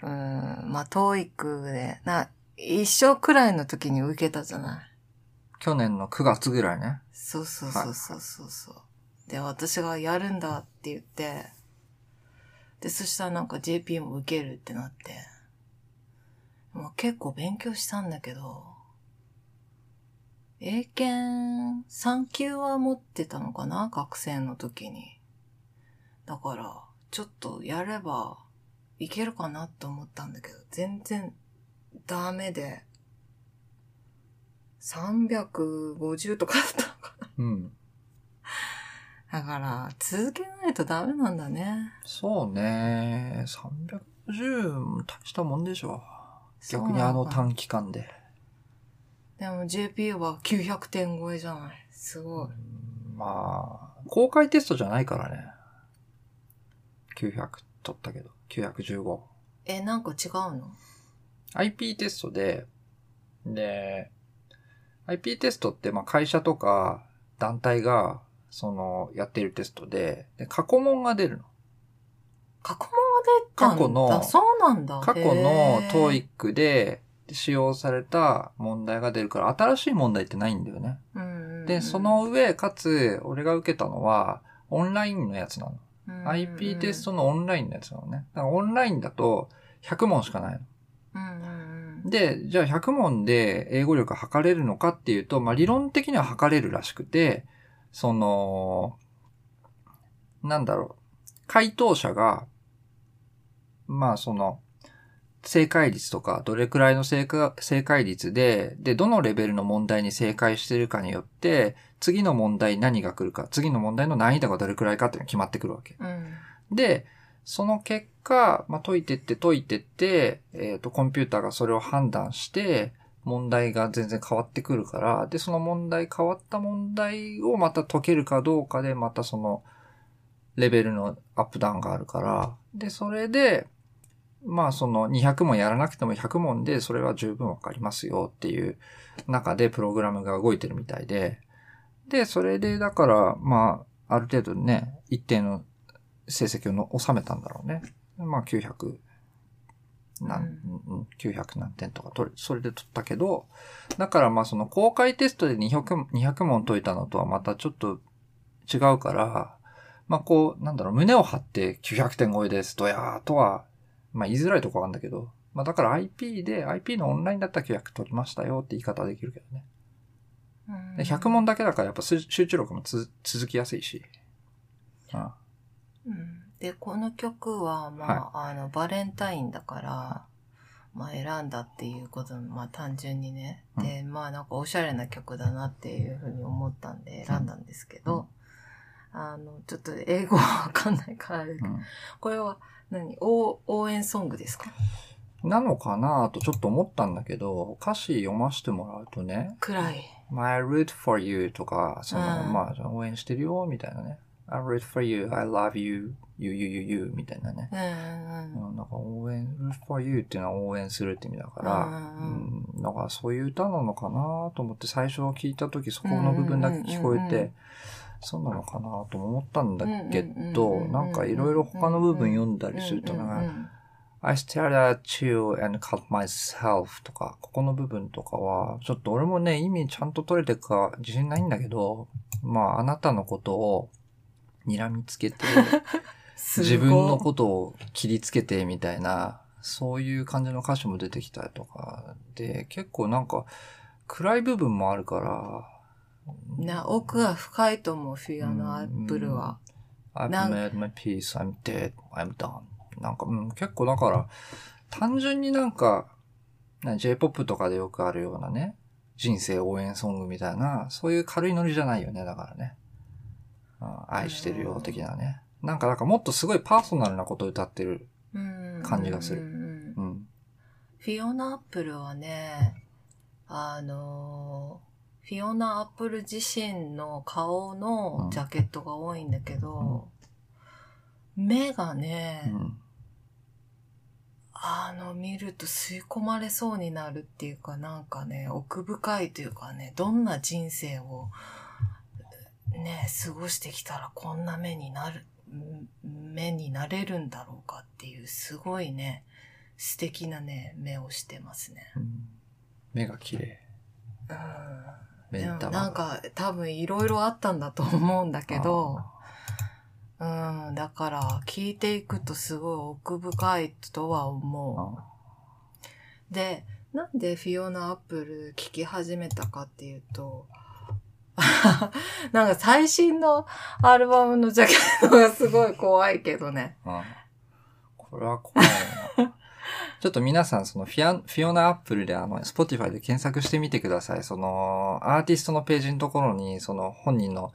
うーん、まあ、トーイックで、な、一生くらいの時に受けたじゃない。去年の9月ぐらいね。そうそうそうそう。そうそう。で、私がやるんだって言って、で、そしたらなんか JP も受けるってなって、もう結構勉強したんだけど、英検3級は持ってたのかな？学生の時に。だから、ちょっとやればいけるかなと思ったんだけど、全然ダメで、350とかだったのかな？うん。だから、続けないとダメなんだね。そうね。300 10、大したもんでしょ。逆にあの短期間で。でも JP は900点超えじゃない。すごい。まあ、公開テストじゃないからね。900取ったけど、915。え、なんか違うの？IP テストで、で、IP テストって、まあ会社とか団体が、その、やってるテストで、で過去問が出るの。過去問が出たんだ。過去のそうなんだ。過去の TOEIC で使用された問題が出るから、新しい問題ってないんだよね。で、そ、の上、かつ、俺が受けたのは、オンラインのやつなの。IP テストのオンラインのやつなのね。だからオンラインだと100問しかないの。で、じゃあ100問で英語力測れるのかっていうと、まあ理論的には測れるらしくて、その、なんだろう、回答者が、まあその、正解率とか、どれくらいの正解正解率で、で、どのレベルの問題に正解してるかによって、次の問題何が来るか、次の問題の難易度がどれくらいかっていうのが決まってくるわけ。うん。で、その結果、まあ、解いてって解いてって、えっ、と、コンピューターがそれを判断して、問題が全然変わってくるから、で、その問題、変わった問題をまた解けるかどうかで、またその、レベルのアップダウンがあるから、で、それで、まあその200問やらなくても100問でそれは十分わかりますよっていう中でプログラムが動いてるみたいで、で、それでだから、まあ、ある程度ね、一定の成績を収めたんだろうね。まあ900何、うん、900何点とか取れ、それで取ったけど、だからまあその公開テストで200、200問解いたのとはまたちょっと違うから、まあこう、なんだろう、胸を張って900点超えです、ドヤーとは、まあ言いづらいとこあるんだけど、まあだから IP で、IP のオンラインだったら900取りましたよって言い方はできるけどね。うんで100問だけだからやっぱす集中力もつ続きやすいし。あうんで、この曲は、まあ、あの、バレンタインだから、まあ、選んだっていうことの、まあ、単純にね。で、まあ、なんか、おしゃれな曲だなっていうふうに思ったんで、選んだんですけど、あの、ちょっと英語はわかんないからうん。これは何、応応援ソングですか？なのかなとちょっと思ったんだけど、歌詞読ませてもらうとね、暗い。My root for you とか、その、うん。まあ、応援してるよ、みたいなね。I root for you, I love you, you, you, you, you, みたいなね。うんうんうん、なんか応援、root for you っていうのは応援するって意味だから、うんうんうん、だからそういう歌なのかなと思って最初聞いた時そこの部分だけ聞こえて、そうなのかなとも思ったんだけど、うんなんかいろいろ他の部分読んだりするとなんか、I stared at you and cut myself とか、ここの部分とかは、ちょっと俺もね、意味ちゃんと取れてるか自信ないんだけど、まあ、あなたのことを睨みつけて、自分のことを切りつけてみたいな、そういう感じの歌詞も出てきたりとか、で、結構なんか、暗い部分もあるから、な、奥が深いと思う、フィアのアップルは。I've made my peace, I'm dead, I'm done. なんか、うん、結構だから、単純になんか、な J-POP とかでよくあるようなね、人生応援ソングみたいな、そういう軽いノリじゃないよね、だからね。うん愛してるよ、的なね。なんか、なんかもっとすごいパーソナルなことを歌ってる。うん感じがするうんうんうんうん。フィオナ・アップルはね、あのー、フィオナ・アップル自身の顔のジャケットが多いんだけど、目がね、うん。あの、見ると吸い込まれそうになるっていうか、なんかね、奥深いというかね、どんな人生を、ね、過ごしてきたらこんな目になる、ん目になれるんだろうかっていう、すごいね、素敵なね、目をしてますね。うん目が綺麗。うん。目なんか多分いろいろあったんだと思うんだけど、うん、だから聞いていくとすごい奥深いとは思う。で、なんでフィオナ・アップル聴き始めたかっていうと、なんか最新のアルバムのジャケットがすごい怖いけどね。あこれは怖いな。ちょっと皆さん、そのフィア、フィオナアップルであの、スポティファイで検索してみてください。その、アーティストのページのところに、その、本人の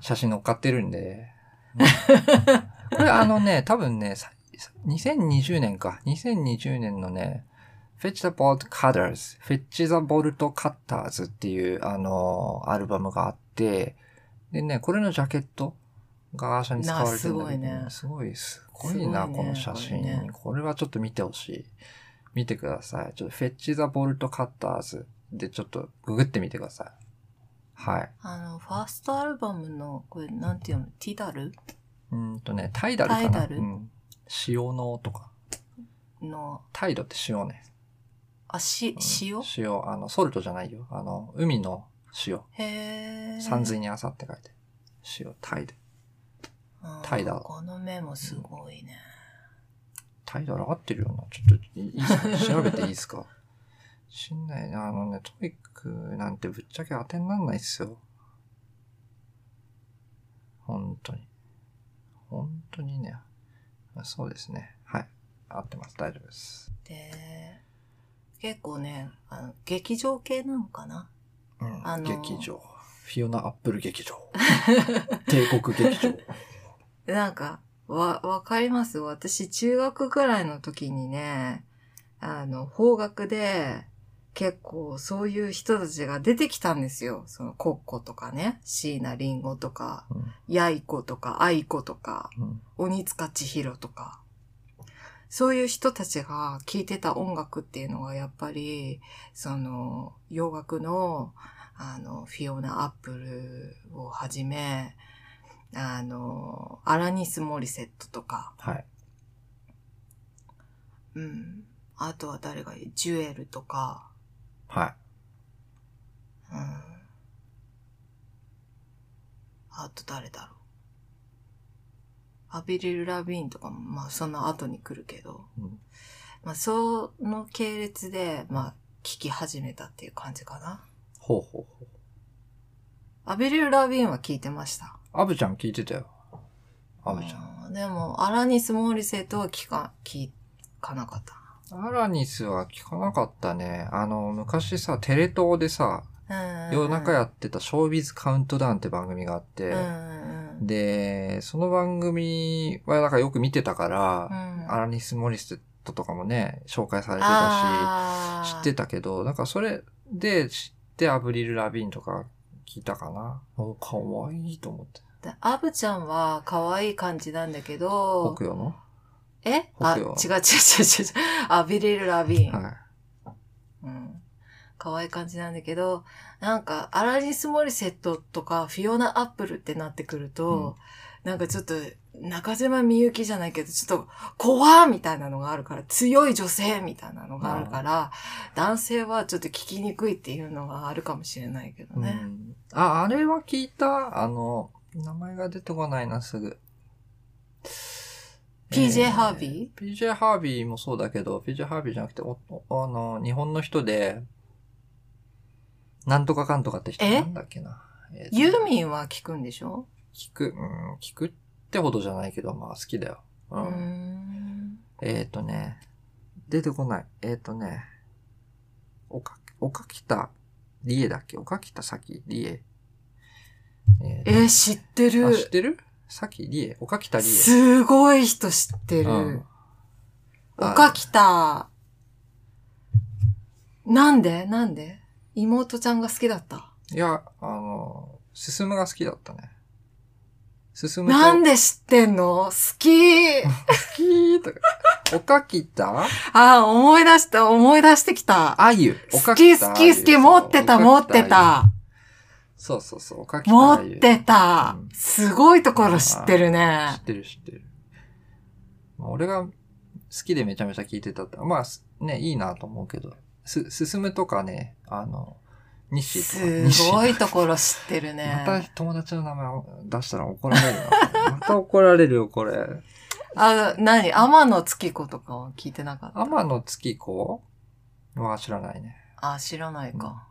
写真載っかってるんで。う んこれあのね、多分ね、さ2020年か。2020年のね、Fetch the Bolt Cutters, Fetch the Bolt Cutters っていう、あのーアルバムがあって、でね、これのジャケットがシャに使われてるんだけど、なすごい、すごいな、すごいねこの写真、これねこれはちょっと見てほしい。見てください。ちょっと Fetch the Bolt Cutters でちょっとググってみてください。はい。あの、ファーストアルバムの、これ、なんていうのティダルうーんとね、タイダルかな？タイダルうん。塩のとか。の、タイドって塩ね。あ、しうん、塩塩、あの、ソルトじゃないよ。あの、海の塩。へー。山水に朝って書いて。塩、タイド。あータイだこの目もすごいね。タイダル合ってるよな。ちょっと、いいですか？調べていいですか？しんないな。あのね、 TOEIC なんてぶっちゃけ当てになんないっすよ。本当に。本当にね。そうですね。はい。合ってます。大丈夫です。で、結構ね、あの、劇場系なのかな？うん。あのー劇場。フィオナ・アップル劇場。帝国劇場。なんか、わ、わかります？私、中学ぐらいの時にね、あの、邦楽で、結構そういう人たちが出てきたんですよ。その、コッコとかね、椎名林檎とか、うんヤイコとか、 aiko とか、うん鬼束ちひろとか、そういう人たちが聴いてた音楽っていうのがやっぱり、その、洋楽の、あの、フィオナ・アップルをはじめ、あの、アラニス・モリセットとか、はい。うん。あとは誰がいいジュエルとか、はい。うん。あと誰だろう？アビリル・ラビーンとかも、まあその後に来るけど、うんまあその系列で、まあ聞き始めたっていう感じかな。ほうほうほう。アビリル・ラビーンは聞いてました。アブちゃん聞いてたよ。アブちゃん。うんでも、アラニス・モーリセットは聞か、聞かなかったアラニスは聞かなかったね。あの、昔さ、テレ東でさ。夜中やってたショービズカウントダウンって番組があって、うんうんで、その番組はなんかよく見てたから、うん。アラニス・モリセットとかもね、紹介されてたし、知ってたけど、なんかそれで知ってアブリル・ラビーンとか聞いたかな。お、かわいいと思って。でアブちゃんは可愛い感じなんだけど、北洋の？え？あ、違う違う違う違う。アビリル・ラビーン。はい。うん。可愛い感じなんだけど、なんか、アラニス・モリセットとか、フィオナ・アップルってなってくると、なんかちょっと、中島みゆきじゃないけど、ちょっと、怖ーみたいなのがあるから、強い女性みたいなのがあるから、男性はちょっと聞きにくいっていうのがあるかもしれないけどね。うんあ、あれは聞いたあの、名前が出てこないな、すぐ。PJ えハービー ?PJ ハービーもそうだけど、PJ ハービーじゃなくて、おおあの、日本の人で、なんとかかんとかって人え？なんだっけな。えユーミンは聞くんでしょ？聞く、うん、聞くってほどじゃないけど、まあ好きだよ。う。うんーん。えっ、とね、出てこない。えっ、とね、おか、おかきた、りえだっけ？おかきたさきりえ。ええー、知ってーあ、知っる。てる？さきりえおかきたりえ。すごい人知ってる。うんおかきた。なんで？なんで？妹ちゃんが好きだった？いや、あの、進むが好きだったね。進むとなんで知ってんの？好き。好きとか。おかきた？あー、思い出した、思い出してきた。あゆ。お好きかきた？好き好き、持ってた、持って。た。そうそうそう、おかきた持あゆってたうん。すごいところ知ってる知ねっ。てる知ってる。まあ俺が好きでめちゃめちゃ聞いてたって、まあすね、いいなと思うけど、す、進むとかね、あの、日誌すごいところ知ってる またね。友達の名前を出したら怒られるな。また怒られるよ、これ。あ、何？天野月子とかは聞いてなかった？天野月子は知らないね。あ、知らないか。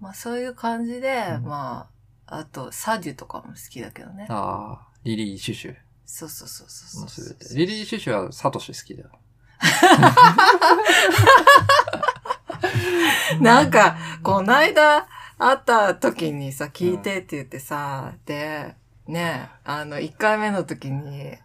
まあそういう感じで、うんまあ、あと、サデュとかも好きだけどね。ああ、リリー・シュシュそうそうそうそうのそうすべて。リリー・シュシュはサトシ好きだよ。なんか、こないだ会った時にさ、聞いてって言ってさ、で、ね、あの、1回目の時に、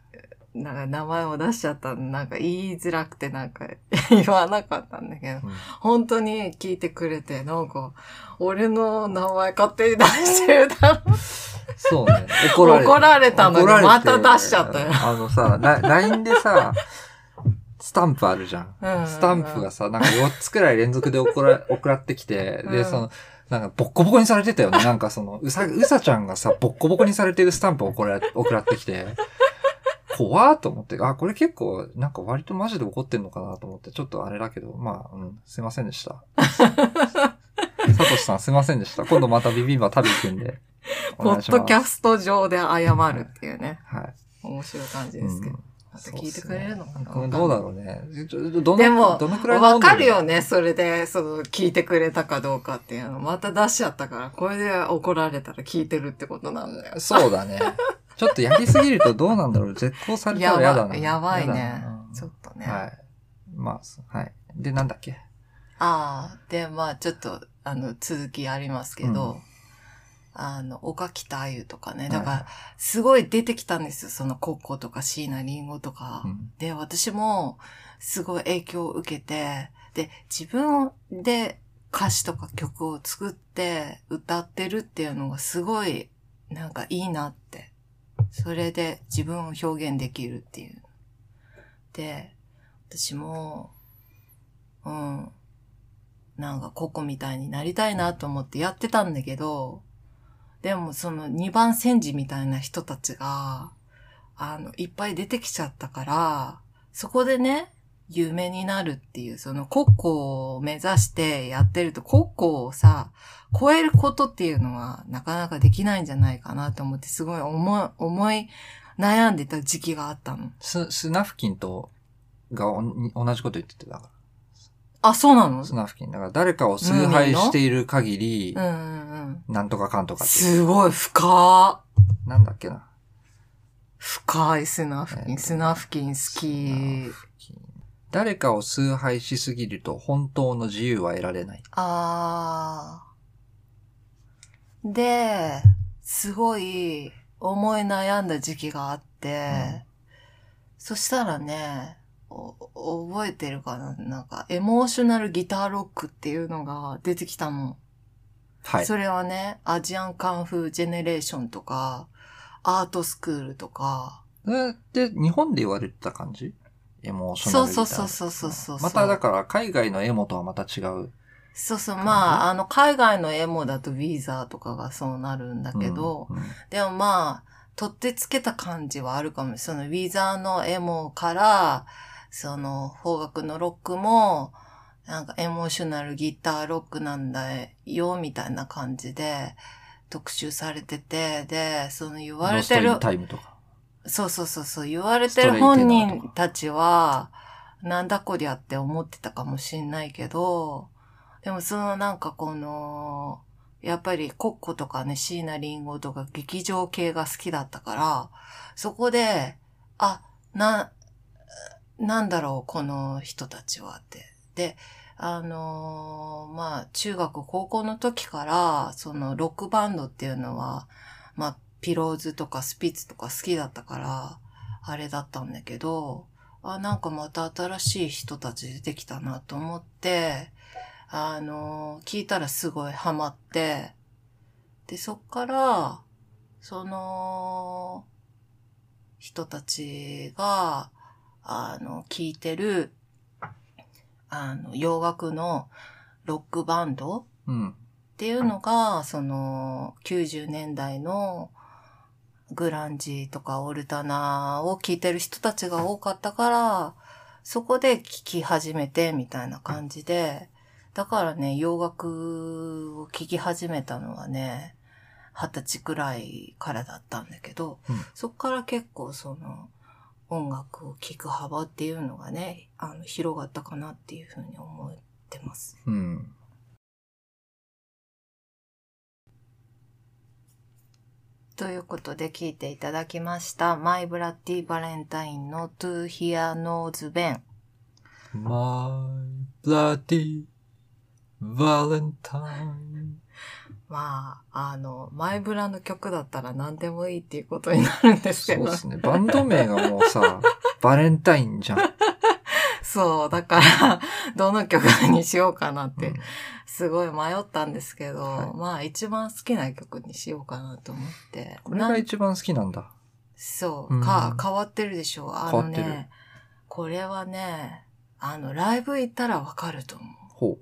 なんか名前を出しちゃったの、なんか言いづらくてなんか 言わなかったんだけど、うん本当に聞いてくれて、なんか、俺の名前勝手に出してるだろ。そうね。怒られ怒られたのにまた出しちゃったよあのさ、ラ LINE でさ、スタンプあるじゃん。うんうんうんスタンプがさ、なんか4つくらい連続で送ら、送らってきて、で、うんその、なんかボッコボコにされてたよね。なんかその、うさ、うさちゃんがさ、ボッコボコにされてるスタンプを送ら、送らってきて、怖ーと思って、あ、これ結構、なんか割とマジで怒ってんのかなと思って、ちょっとあれだけど、まあ、うん、すいませんでした。サトシさんすいませんでした。今度またビビンバ食べ行くんで。おポッドキャスト上で謝るっていうね、はい。面白い感じですけど。うんまた聞いてくれるのかなねどうだろうね。どのでもどのくらいのわかるよね、それで、その、聞いてくれたかどうかっていうの。また出しちゃったから、これで怒られたら聞いてるってことなんだよ。そうだね。ちょっとやりすぎるとどうなんだろう。絶交されたやら嫌だな。やばいね。ちょっとね。はい。まあ、はい。で、なんだっけ？ああ、で、まあちょっと、あの、続きありますけど、うんあの、岡北あゆとかね、はいだから、すごい出てきたんですよ、そのコッコとか椎名林檎とか。うんで、私も、すごい影響を受けて、で、自分で歌詞とか曲を作って歌ってるっていうのがすごい、なんかいいなって。それで自分を表現できるっていう。で、私も、うん、なんかココみたいになりたいなと思ってやってたんだけど、でもその二番煎じみたいな人たちが、あの、いっぱい出てきちゃったから、そこでね、有名になるっていう、そのコッコを目指してやってると、コッコをさ、超えることっていうのはなかなかできないんじゃないかなと思って、すごい思い、思い悩んでた時期があったの。ス、スナフキンと、が同じこと言ってて、だかあ、そうなの？ら。スナフキン。だから誰かを崇拝している限りうん、うんうん。なんとかかんとかっていう。すごい深なんだっけな。深いスナフキン。えーとスナフキン好スき誰かを崇拝しすぎると本当の自由は得られない。あー。で、すごい思い悩んだ時期があって、そしたらね、お覚えてるかな？なんか、エモーショナルギターロックっていうのが出てきたの。はい。それはね、アジアンカンフージェネレーションとか、アートスクールとか、それって日本で言われてた感じ？エモーショナルギターそうそうそうそうそうそうまただから海外のエモとはまた違う。そうそう、まあ、あの、海外のエモだとウィーザーとかがそうなるんだけど、うんうんでもまあ、取ってつけた感じはあるかも。そのウィザーのエモから、その邦楽のロックも、なんかエモーショナルギターロックなんだよ、みたいな感じで特集されてて、で、その言われてる。そうそうそうそう、言われてる本人たちは、なんだこりゃって思ってたかもしんないけど、でもそのなんかこの、やっぱりコッコとかね、椎名林檎とか劇場系が好きだったから、そこで、あ、な、なんだろう、この人たちはって。で、あのーまあ、中学、高校の時から、そのロックバンドっていうのは、まあ、ピローズとかスピッツとか好きだったから、あれだったんだけど、あ、なんかまた新しい人たち出てきたなと思って、あの、聞いたらすごいハマって、で、そっから、その、人たちが、あの、聞いてる、あの、洋楽のロックバンドうん。っていうのが、その、90年代のグランジとかオルタナを聴いてる人たちが多かったから、そこで聴き始めてみたいな感じで、だからね、洋楽を聴き始めたのはね、二十歳くらいからだったんだけど、うんそっから結構その、音楽を聴く幅っていうのがね、あの、広がったかなっていうふうに思ってます。うん。ということで聞いていただきました。マイブラッディバレンタインの To Hear Knows Ben。My bloody Valentine. まあ、あの、マイブラの曲だったら何でもいいっていうことになるんですけど。そうですね。バンド名がもうさ、バレンタインじゃん。そう、だから、どの曲にしようかなってうん、すごい迷ったんですけど、はいまあ一番好きな曲にしようかなと思って。これが一番好きなんだ。そう、うんか、変わってるでしょう。あのね、これはね、あの、ライブ行ったらわかると思う。ほ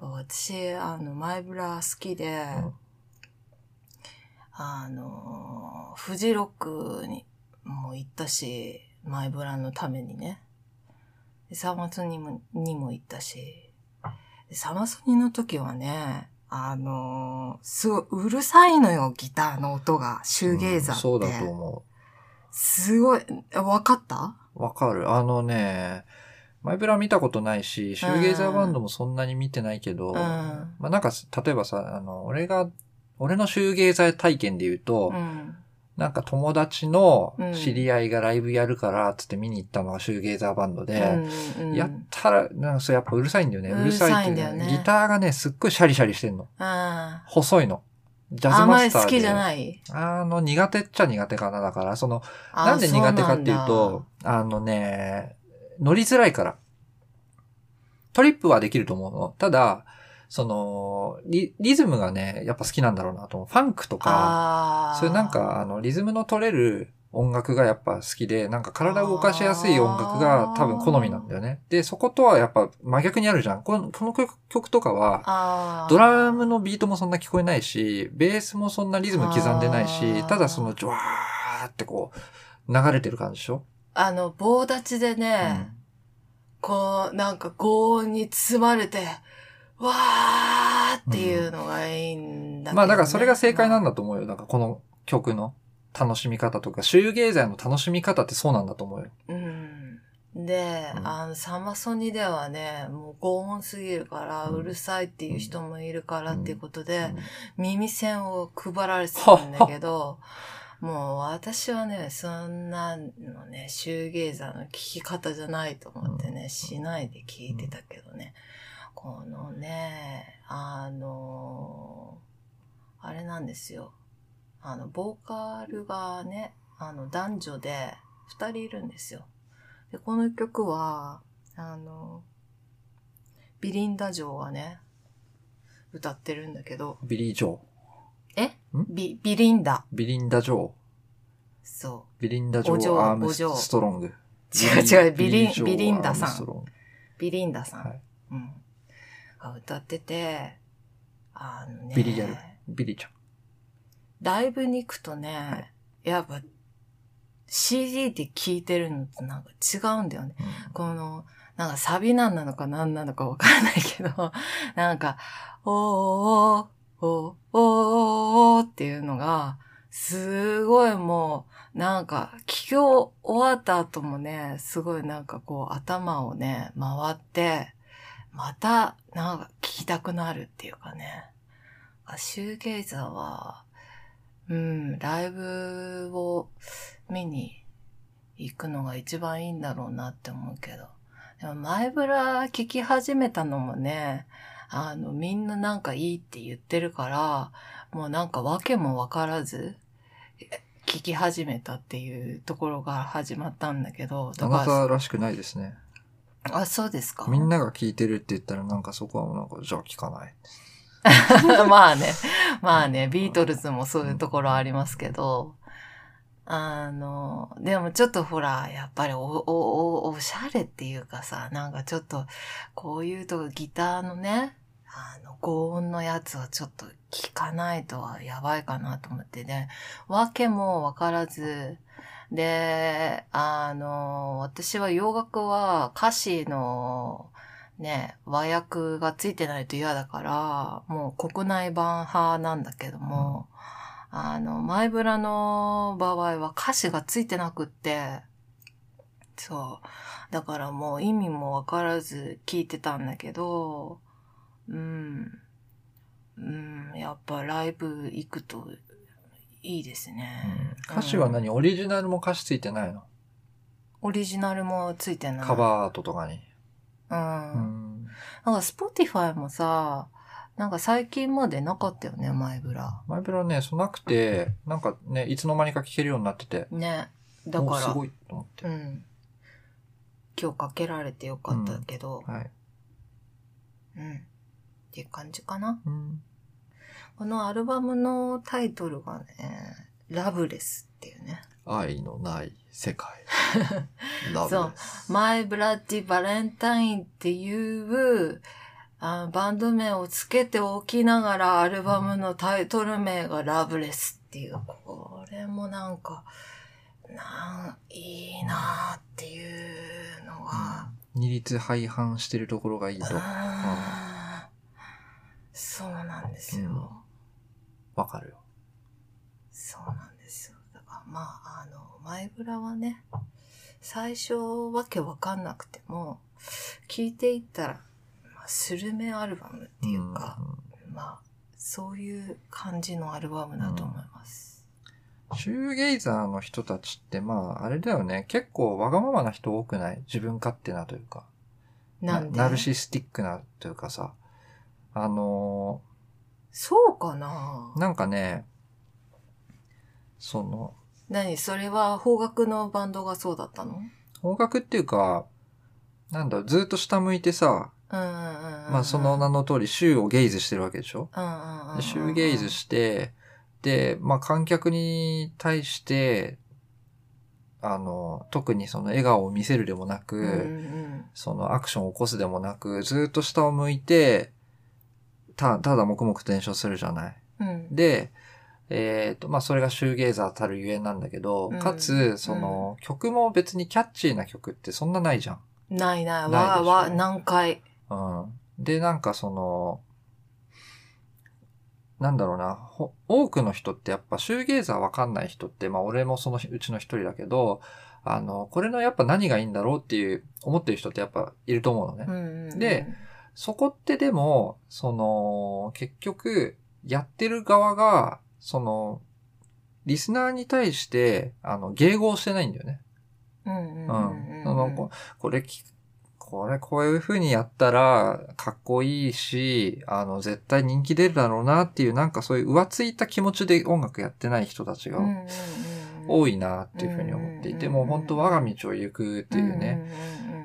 私、あの、マイブラ好きで、うんあの、フジロックにも行ったし、マイブラのためにね。でサマソニもにも行ったし、でサマソニの時はね、あのすごいうるさいのよ、ギターの音が、シューゲイザーって。うんそうだと思すごい、わかった？う。わかる。あのね、マイブラ見たことないし、シューゲイザーバンドもそんなに見てないけど、うん。まあなんか、例えばさ、あの、俺が、俺のシューゲイザー体験で言うと、うん。なんか友達のうん知り合いがライブやるから、つって見に行ったのがシューゲイザーバンドで、うんうんやったら、なんかそれやっぱうるさいんだよね。うるさいっていうねギターがね、すっごいシャリシャリしてんの。あ細いの。ジャズマスターで。り好きじゃないあの、苦手っちゃ苦手かな。だから、その、あなんで苦手かっていうそと、あのね、乗りづらいから。トリップはできると思うの。ただ、その、リリズムがね、やっぱ好きなんだろうなと思う。ファンクとか。そういうなんか、あの、リズムの取れる音楽がやっぱ好きで、なんか体を動かしやすい音楽が多分好みなんだよね。で、そことはやっぱ真逆にあるじゃん。このこの曲曲とかは、ドラムのビートもそんな聞こえないし、ベースもそんなリズム刻んでないあし、ーただその、ジュワーってこう、流れてる感じでしょあの、棒立ちでね、こう、なんか高音に包まれて、わーっていうのがいいんだけど、ね。まあだからそれが正解なんだと思うよ。なんかこの曲の楽しみ方とか、シューゲイザーの楽しみ方ってそうなんだと思うよ。うん。で、うん。あの、サマソニではね、もう高音すぎるから、うん。うるさいっていう人もいるからっていうことで、うん。耳栓を配られてたんだけど、もう私はね、そんなのね、シューゲイザーの聞き方じゃないと思ってね、うんしないで聞いてたけどね、このね、あの、あれなんですよ。あの、ボーカルがね、あの、男女で二人いるんですよ。で、この曲は、あの、ビリンダ嬢はね、歌ってるんだけど、ビリー・ジョー。え？ん？ビ、ビリンダ。ビリンダ・ジョー。そビリンダ・ジョお嬢ー・アームストロング。う。違う違う、ビリン、ビリンダさん。ビリンダさん。はいうん。が歌ってて、あのね。ビリギャルビリちゃん。ライブに行くとね、やっぱ、CD で聴いてるのとなんか違うんだよね。この、なんかサビなんなのか何なのかわからないけど、なんか、おーおーおーおーっていうのが、すごいもう、なんか、聞き終わった後もね、すごいなんかこう頭をね、回って、また、なんか聞きたくなるっていうかね。シューゲイザーは、うん、ライブを見に行くのが一番いいんだろうなって思うけど。でも前ブラ聞き始めたのもね、あの、みんななんかいいって言ってるから、もうなんか訳もわからず、え聞き始めたっていうところが始まったんだけど、あなたらしくないですね。あ、そうですかみんなが聞いてるって言ったらなんかそこはもうなんか、じゃあ聞かない。まあね、まあね、ビートルズもそういうところありますけど、あの、でもちょっとほら、やっぱりお、お、お、おしゃれっていうかさ、なんかちょっと、こういうとこギターのね、あの、高音のやつはちょっと聞かないとはやばいかなと思って。ね、わけもわからず、で、あの、私は洋楽は歌詞のね、和訳がついてないと嫌だから、もう国内版派なんだけども、あの、マイブラの場合は歌詞がついてなくって、そう。だからもう意味もわからず聞いてたんだけど、うん。うん、やっぱライブ行くといいですね。歌詞は何、オリジナルも歌詞ついてないの？オリジナルもついてない。カバーアートとかに。うん。うん。なんか、スポティファイもさ、なんか最近までなかったよね、マイブラ。マイブラね、そうなくて、なんかね、いつの間にか聴けるようになってて、ね。だから、おすごいと思って。うん。今日かけられてよかったけど、はい。うん。っていう感じかな。うん。このアルバムのタイトルがね、ラブレスっていうね。愛のない世界。ラブそうです。マイブラッディバレンタインっていうあバンド名をつけておきながらアルバムのタイトル名がラブレスっていう、これもなんか、なん、いいなっていうのが、二律背反してるところがいいと。そうなんですよ。わかるよ。そうなんですよ。だからまあ、あの、マイブラはね、最初わけわかんなくても、聞いていったら、まあ、スルメアルバムっていうか、んまあ、そういう感じのアルバムだと思います。シューゲイザーの人たちって、まあ、あれだよね。結構わがままな人多くない？自分勝手なというか。なんで？ナルシスティックなというかさ。あのそうかな。ーなんかね、その、何？それは邦楽のバンドがそうだったの？方角っていうか、なんだろう、ずっと下向いてさ。まあその名の通り、シューをゲイズしてるわけでしょ？うんうんうんうん。でシューゲイズして、で、まあ観客に対して、あの、特にその笑顔を見せるでもなく、うんうんそのアクションを起こすでもなく、ずっと下を向いて、た、ただ黙々と演奏するじゃない。うん。うん。で、えっ、と、まあ、それがシューゲーザーたるゆえんなんだけど、うんかつ、その、曲も別にキャッチーな曲ってそんなないじゃん。ないない。ないでしょわわ、何回。うん。で、なんかその、なんだろうな、ほ多くの人ってやっぱシューゲーザーわかんない人って、まあ俺もそのうちの一人だけど、あの、これのやっぱ何がいいんだろうっていう、思ってる人ってやっぱいると思うのね。うんうんうんで、そこってでも、その、結局、やってる側が、その、リスナーに対して、あの、迎合してないんだよね。うんうんうんうん。うん。その、ここれき、これこういう風にやったら、かっこいいし、あの、絶対人気出るだろうなっていう、なんかそういう浮ついた気持ちで音楽やってない人たちが多いなっていう風に思っていて、もう本当我が道を行くっていうね、ね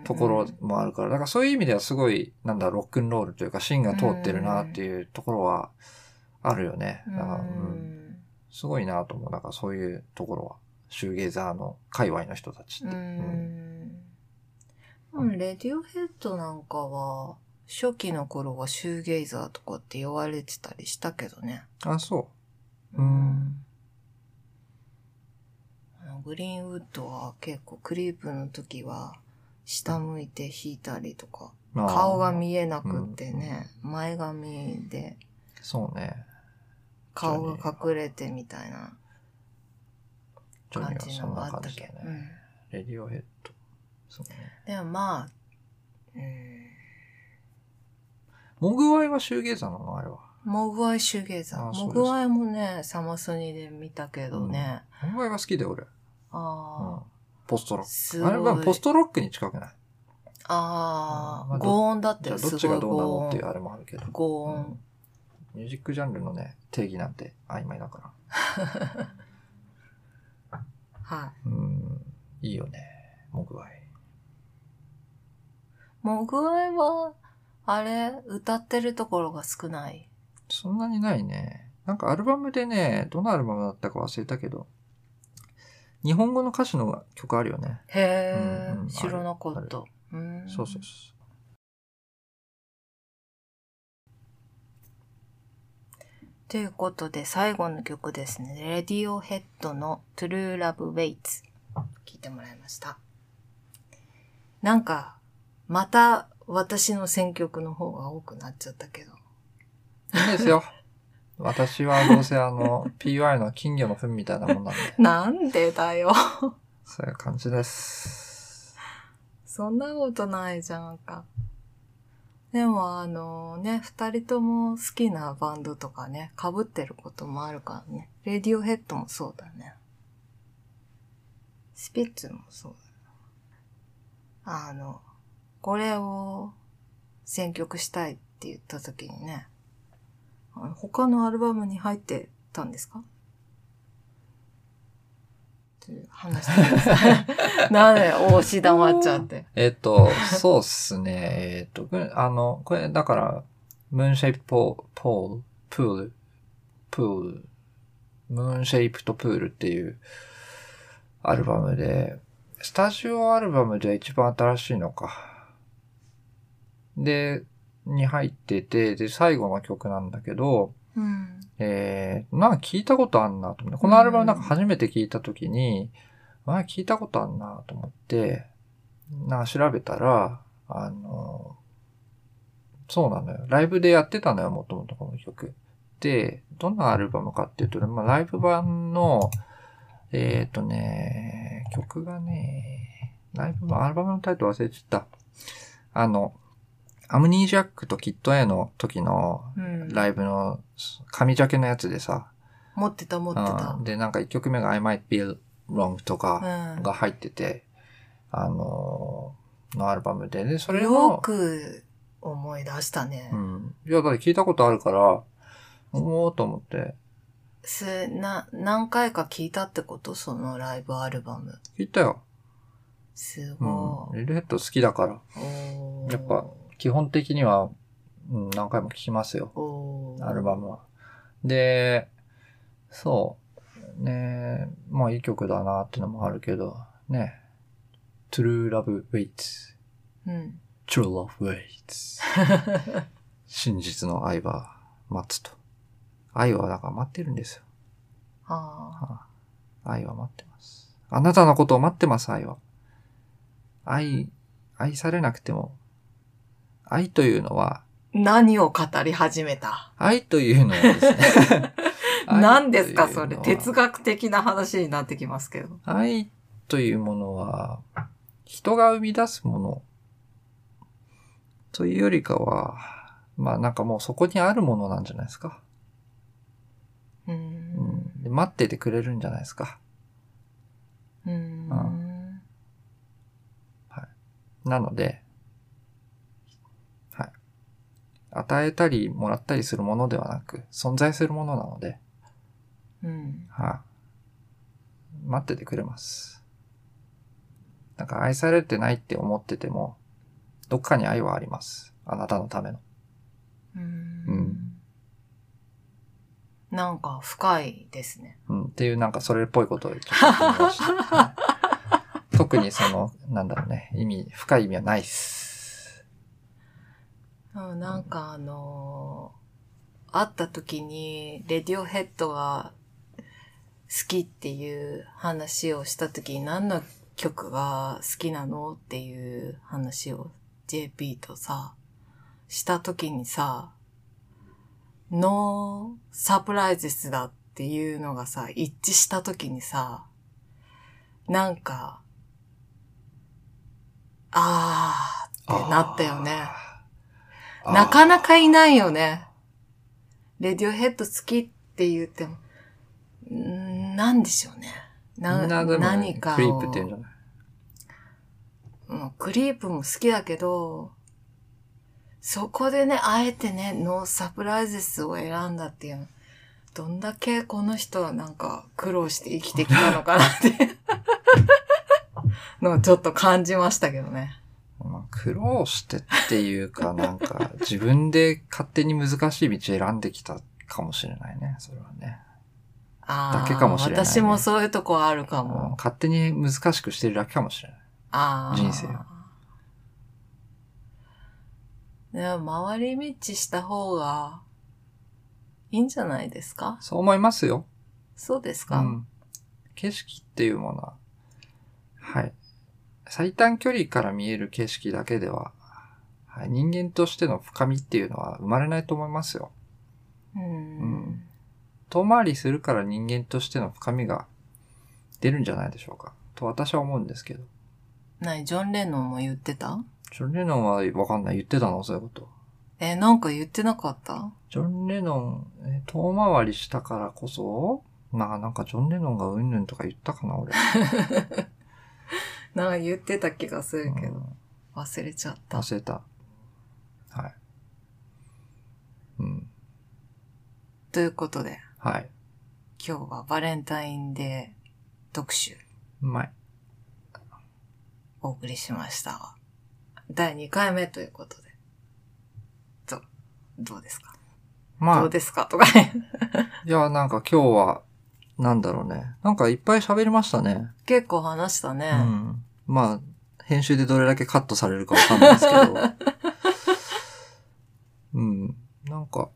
ところもあるから、だからそういう意味ではすごい、なんだ、ロックンロールというか、芯が通ってるなっていうところはあるよね。だから、うん、すごいなと思う。だからそういうところは、シューゲーザーの界隈の人たちっうて。うんん。うん、レディオヘッドなんかは、初期の頃はシューゲイザーとかって言われてたりしたけどね。あ、そう。うん。グリーンウッドは結構クリープの時は下向いて弾いたりとか、まあ顔が見えなくってね、前髪でそうね。顔が隠れてみたいな感じのがあったけど。ね。うんレディオヘッド。そうね。でもまあ、うん、モグワイはシューゲーザーなの？あれは。モグワイシューゲイザー。モグワイもね、サマソニで見たけどね。モグワイが好きで俺。うんああ、。ポストロッすク。あれ。はポストロックに近くない？あまあどゴーンだってすごいどっちがどうな。のっていうあれもあるけど。ゴーン。ミュージックジャンルのね、定義なんて曖昧だから。はい。うん。いいよね。モグワイ。モグワイは、あれ、歌ってるところが少ない？そんなにないね。なんかアルバムでね、どのアルバムだったか忘れたけど、日本語の歌詞の曲あるよね。へえ、うんうん知らなかった。うんそうそうそということで、最後の曲ですね。レディオヘッドの True Love Waits。聞いてもらいました。なんか、また私の選曲の方が多くなっちゃったけど。う。いいんですよ。私はどうせあの、PY の金魚の糞みたいなもんなんで、なんでだよ。そういう感じです。そんなことないじゃんか。でもあのね、二人とも好きなバンドとかね、被ってることもあるからね。レディオヘッドもそうだね。スピッツもそうだな。あの、これを選曲したいって言った時にね、他のアルバムに入ってたんですか？っていう話してください。なんで押し黙っちゃって。えっと、そうっすね。えっと、これあの、これ、だから、ムーンシェイプポーポール、プール、プール、ムーンシェイプとプールっていうアルバムで、スタジオアルバムで一番新しいのか。で、に入ってて、で、最後の曲なんだけど、うん。えー、なんか聞いたことあんなと思って、このアルバムなんか初めて聞いたときに、あ聞いたことあんなと思って、なんか調べたら、あの、そうなのよ。ライブでやってたのよ、もともとこの曲。で、どんなアルバムかっていうと、まあ、ライブ版の、えっ、とね、曲がね、ライブ版、アルバムのタイトル忘れちゃった。あの、アムニージャックとキット A の時のうん。ライブの紙ジャケのやつでさ、持ってた持ってたうん。で、なんか一曲目が I might be wrong とかうん。が入ってて、あのーのアルバムで、で、それよも、く思い出したね。うん。いや、だって聞いたことあるから、おーと思って、す、な、何回か聞いたってこと？そのライブアルバム。聞いたよ。すうん。ごい。レルヘッド好きだから、やっぱ基本的には、うん、何回も聞きますよ。アルバムは。で、そう。ねまあいい曲だなってのもあるけど、ね。True Love Waits. うん。True Love Waits. 真実の愛は待つと。愛はだから待ってるんですよ。あ愛は待ってます。あなたのことを待ってます、愛は。愛、愛されなくても、愛というのは、ー何を語り始めた？愛というのはですね。何ですかそれ？哲学的な話になってきますけど。愛というものは、人が生み出すものというよりかは、まあなんかもうそこにあるものなんじゃないですか。うー。うん待っててくれるんじゃないですか。うーん。なので、はい。与えたりもらったりするものではなく、存在するものなので、うん。はい。待っててくれます。なんか愛されてないって思ってても、どっかに愛はあります。あなたのための。うーうんん。なんか深いですね。うん、っていうなんかそれっぽいことをちょっと言ってみました、は い特にその、なんだろうね、意味、深い意味はないっす。うんなんかあのー会った時に、レディオヘッドが好きっていう話をした時に何の曲が好きなのっていう話を JP とさ、した時にさ、ノーサプライズスだっていうのがさ、一致した時にさ、なんか、あーってなったよね。なかなかいないよね。レディオヘッド好きって言っても、んなんでしょうね。な何かを。クリープって言うんじゃない？うんクリープも好きだけど、そこでね、あえてね、ノーサプライズスを選んだっていうの、どんだけこの人はなんか苦労して生きてきたのかなって、のをちょっと感じましたけどね。まあ、苦労してっていうか、なんか、自分で勝手に難しい道選んできたかもしれないね、それはね。あーだけかもしれないね私もそういうとこあるかうんも。勝手に難しくしてるだけかもしれない。あー人生をでも回り道した方がいいんじゃないですか？そう思いますよ。そうですか、うん。景色っていうものは、はい。最短距離から見える景色だけでは、はい、人間としての深みっていうのは生まれないと思いますよ。うんうん遠回りするから人間としての深みが出るんじゃないでしょうか。と私は思うんですけど。何？ジョン・レノンも言ってた？ジョン・レノンはわかんない。言ってたの？そういうこと。え、なんか言ってなかった？ジョン・レノン、えー遠回りしたからこそ、まあなんかジョン・レノンがうんぬんとか言ったかな、俺。なんか言ってた気がするけど、うん忘れちゃった。忘れた。はい。うん。ということで、はい。今日はバレンタインデー特集うまい。お送りしました。第2回目ということで。ど、どうですか、まあどう、ですか？とかね。いや、なんか今日は、なんだろうね。なんかいっぱい喋りましたね。結構話したね。うん。まあ、編集でどれだけカットされるかわかんないですけど。うん。なんか、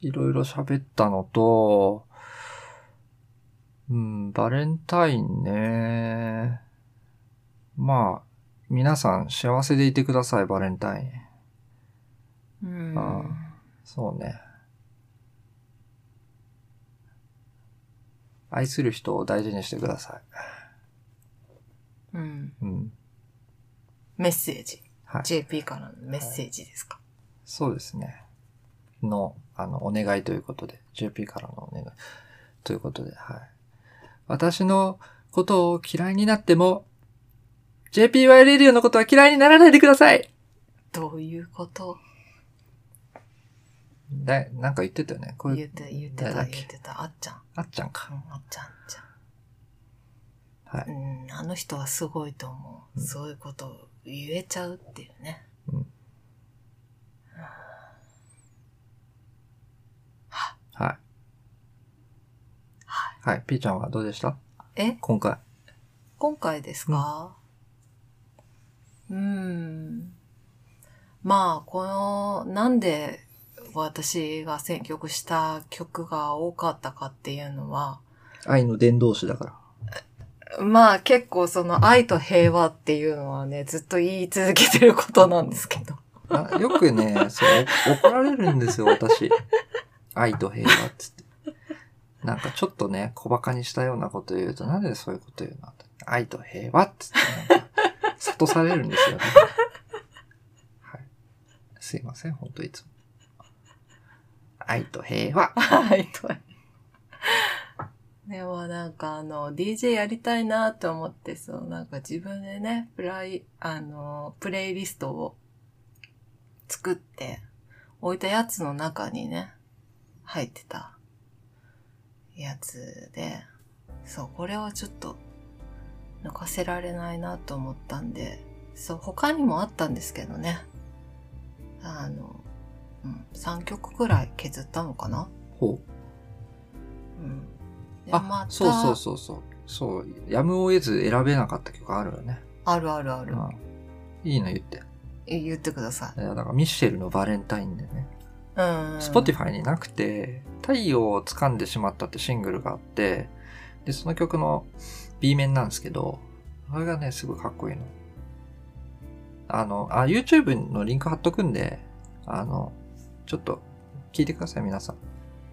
いろいろ喋ったのと、うん、バレンタインね。まあ、皆さん幸せでいてください、バレンタイン。うん。あそうね。愛する人を大事にしてくださうん。い。うん。メッセージ。はい。JP からのメッセージですか？そうですね。の、あの、お願いということで、JP からのお願いということで、はい。私のことを嫌いになっても、JPY レディオのことは嫌いにならないでくださいどういうこと？だなんか言ってたよね。これ言っ、て、言ってた、誰だっけ？言ってた。あっちゃん。あっちゃんか。うん、あっちゃん、あっちゃん。はい。うん、あの人はすごいと思う。うんそういうことを言えちゃうっていうね。うんはい。はい。P ちゃんはどうでした？え？今回。今回ですか？うーん。まあ、この、なんで私が選曲した曲が多かったかっていうのは、愛の伝道師だから。まあ結構その愛と平和っていうのはね、ずっと言い続けてることなんですけど。あよくね、そう、怒られるんですよ、私。愛と平和っつって。なんかちょっとね、小馬鹿にしたようなこと言うと、なんでそういうこと言うの愛と平和っつって、なんか、諭されるんですよね。はい。すいません、ほんといつも。愛と平和。はい、と。でもなんかあの、DJ やりたいなと思って、そう、なんか自分でね、プライ、あの、プレイリストを作って置いたやつの中にね、入ってたやつで、そう、これはちょっと抜かせられないなと思ったんで、そう、他にもあったんですけどね。あの、うん、3曲くらい削ったのかな？ほう。うん。であま、たそうそうそうそう。そう、やむを得ず選べなかった曲あるよね。あるあるある。うん。いいの言って。え言ってください。いやだからミッシェルのバレンタインでね。うん。スポティファイになくて、太陽を掴んでしまったってシングルがあって、で、その曲の B 面なんですけど、あれがね、すごいかっこいいの。あの、あ、YouTube のリンク貼っとくんで、あの、ちょっと聞いてください、皆さん。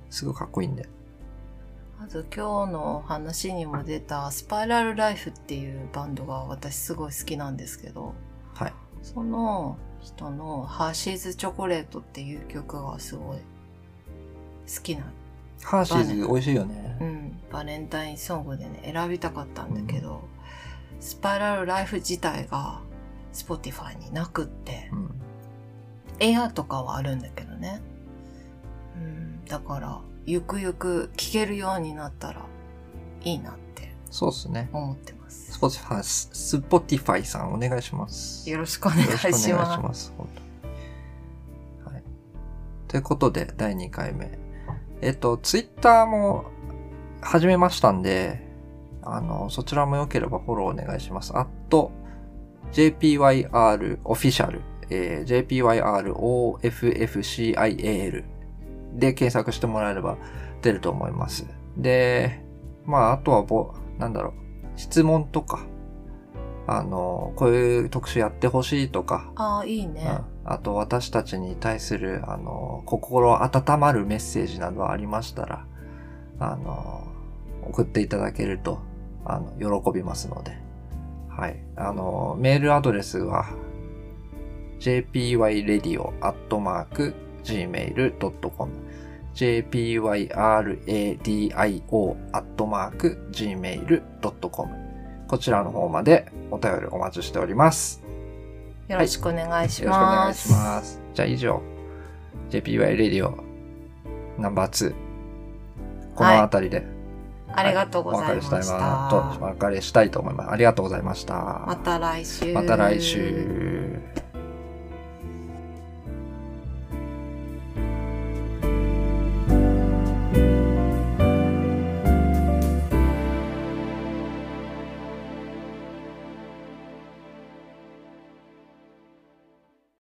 すごいかっこいいんで。あと今日の話にも出たスパイラルライフっていうバンドが私すごい好きなんですけど、はい。その人のハーシーズチョコレートっていう曲がすごい好きな、ハーシーズ美味しいよね。うん、バレンタインソングでね、選びたかったんだけど、スパイラルライフ自体が Spotify になくって、うん。エアとかはあるんだけどね。うん、だから、ゆくゆく聴けるようになったらいいなってそうっすね。思ってます。スポティファイ、スポティファイさんお願いします。よろしくお願いしよろしくお願いしまます。はい。ということで、第2回目。えっと、ツイッターも始めましたんで、あの、そちらも良ければフォローお願いします。あと、JPYR official、えー JPYROFFICIAL で検索してもらえれば出ると思います。で、まあ、あとはぼ、なんだろう、質問とか、あの、こういう特集やってほしいとか、す。ああ、いいね。うんあと私たちに対する、あの、心温まるメッセージなどありましたら、あの、送っていただけると、あの、喜びますので。はい。あの、メールアドレスは、jpyradio.gmail.com jpyradio.gmail.com こちらの方までお便りお待ちしております。よろしくお願いしよろしくお願います。します。じゃあ以上、JPY レディオナンバー2この辺りで、ありがとうございました。お別れしたいなと、お別れしたいと思います。ありがとうございました。また来週。また来週。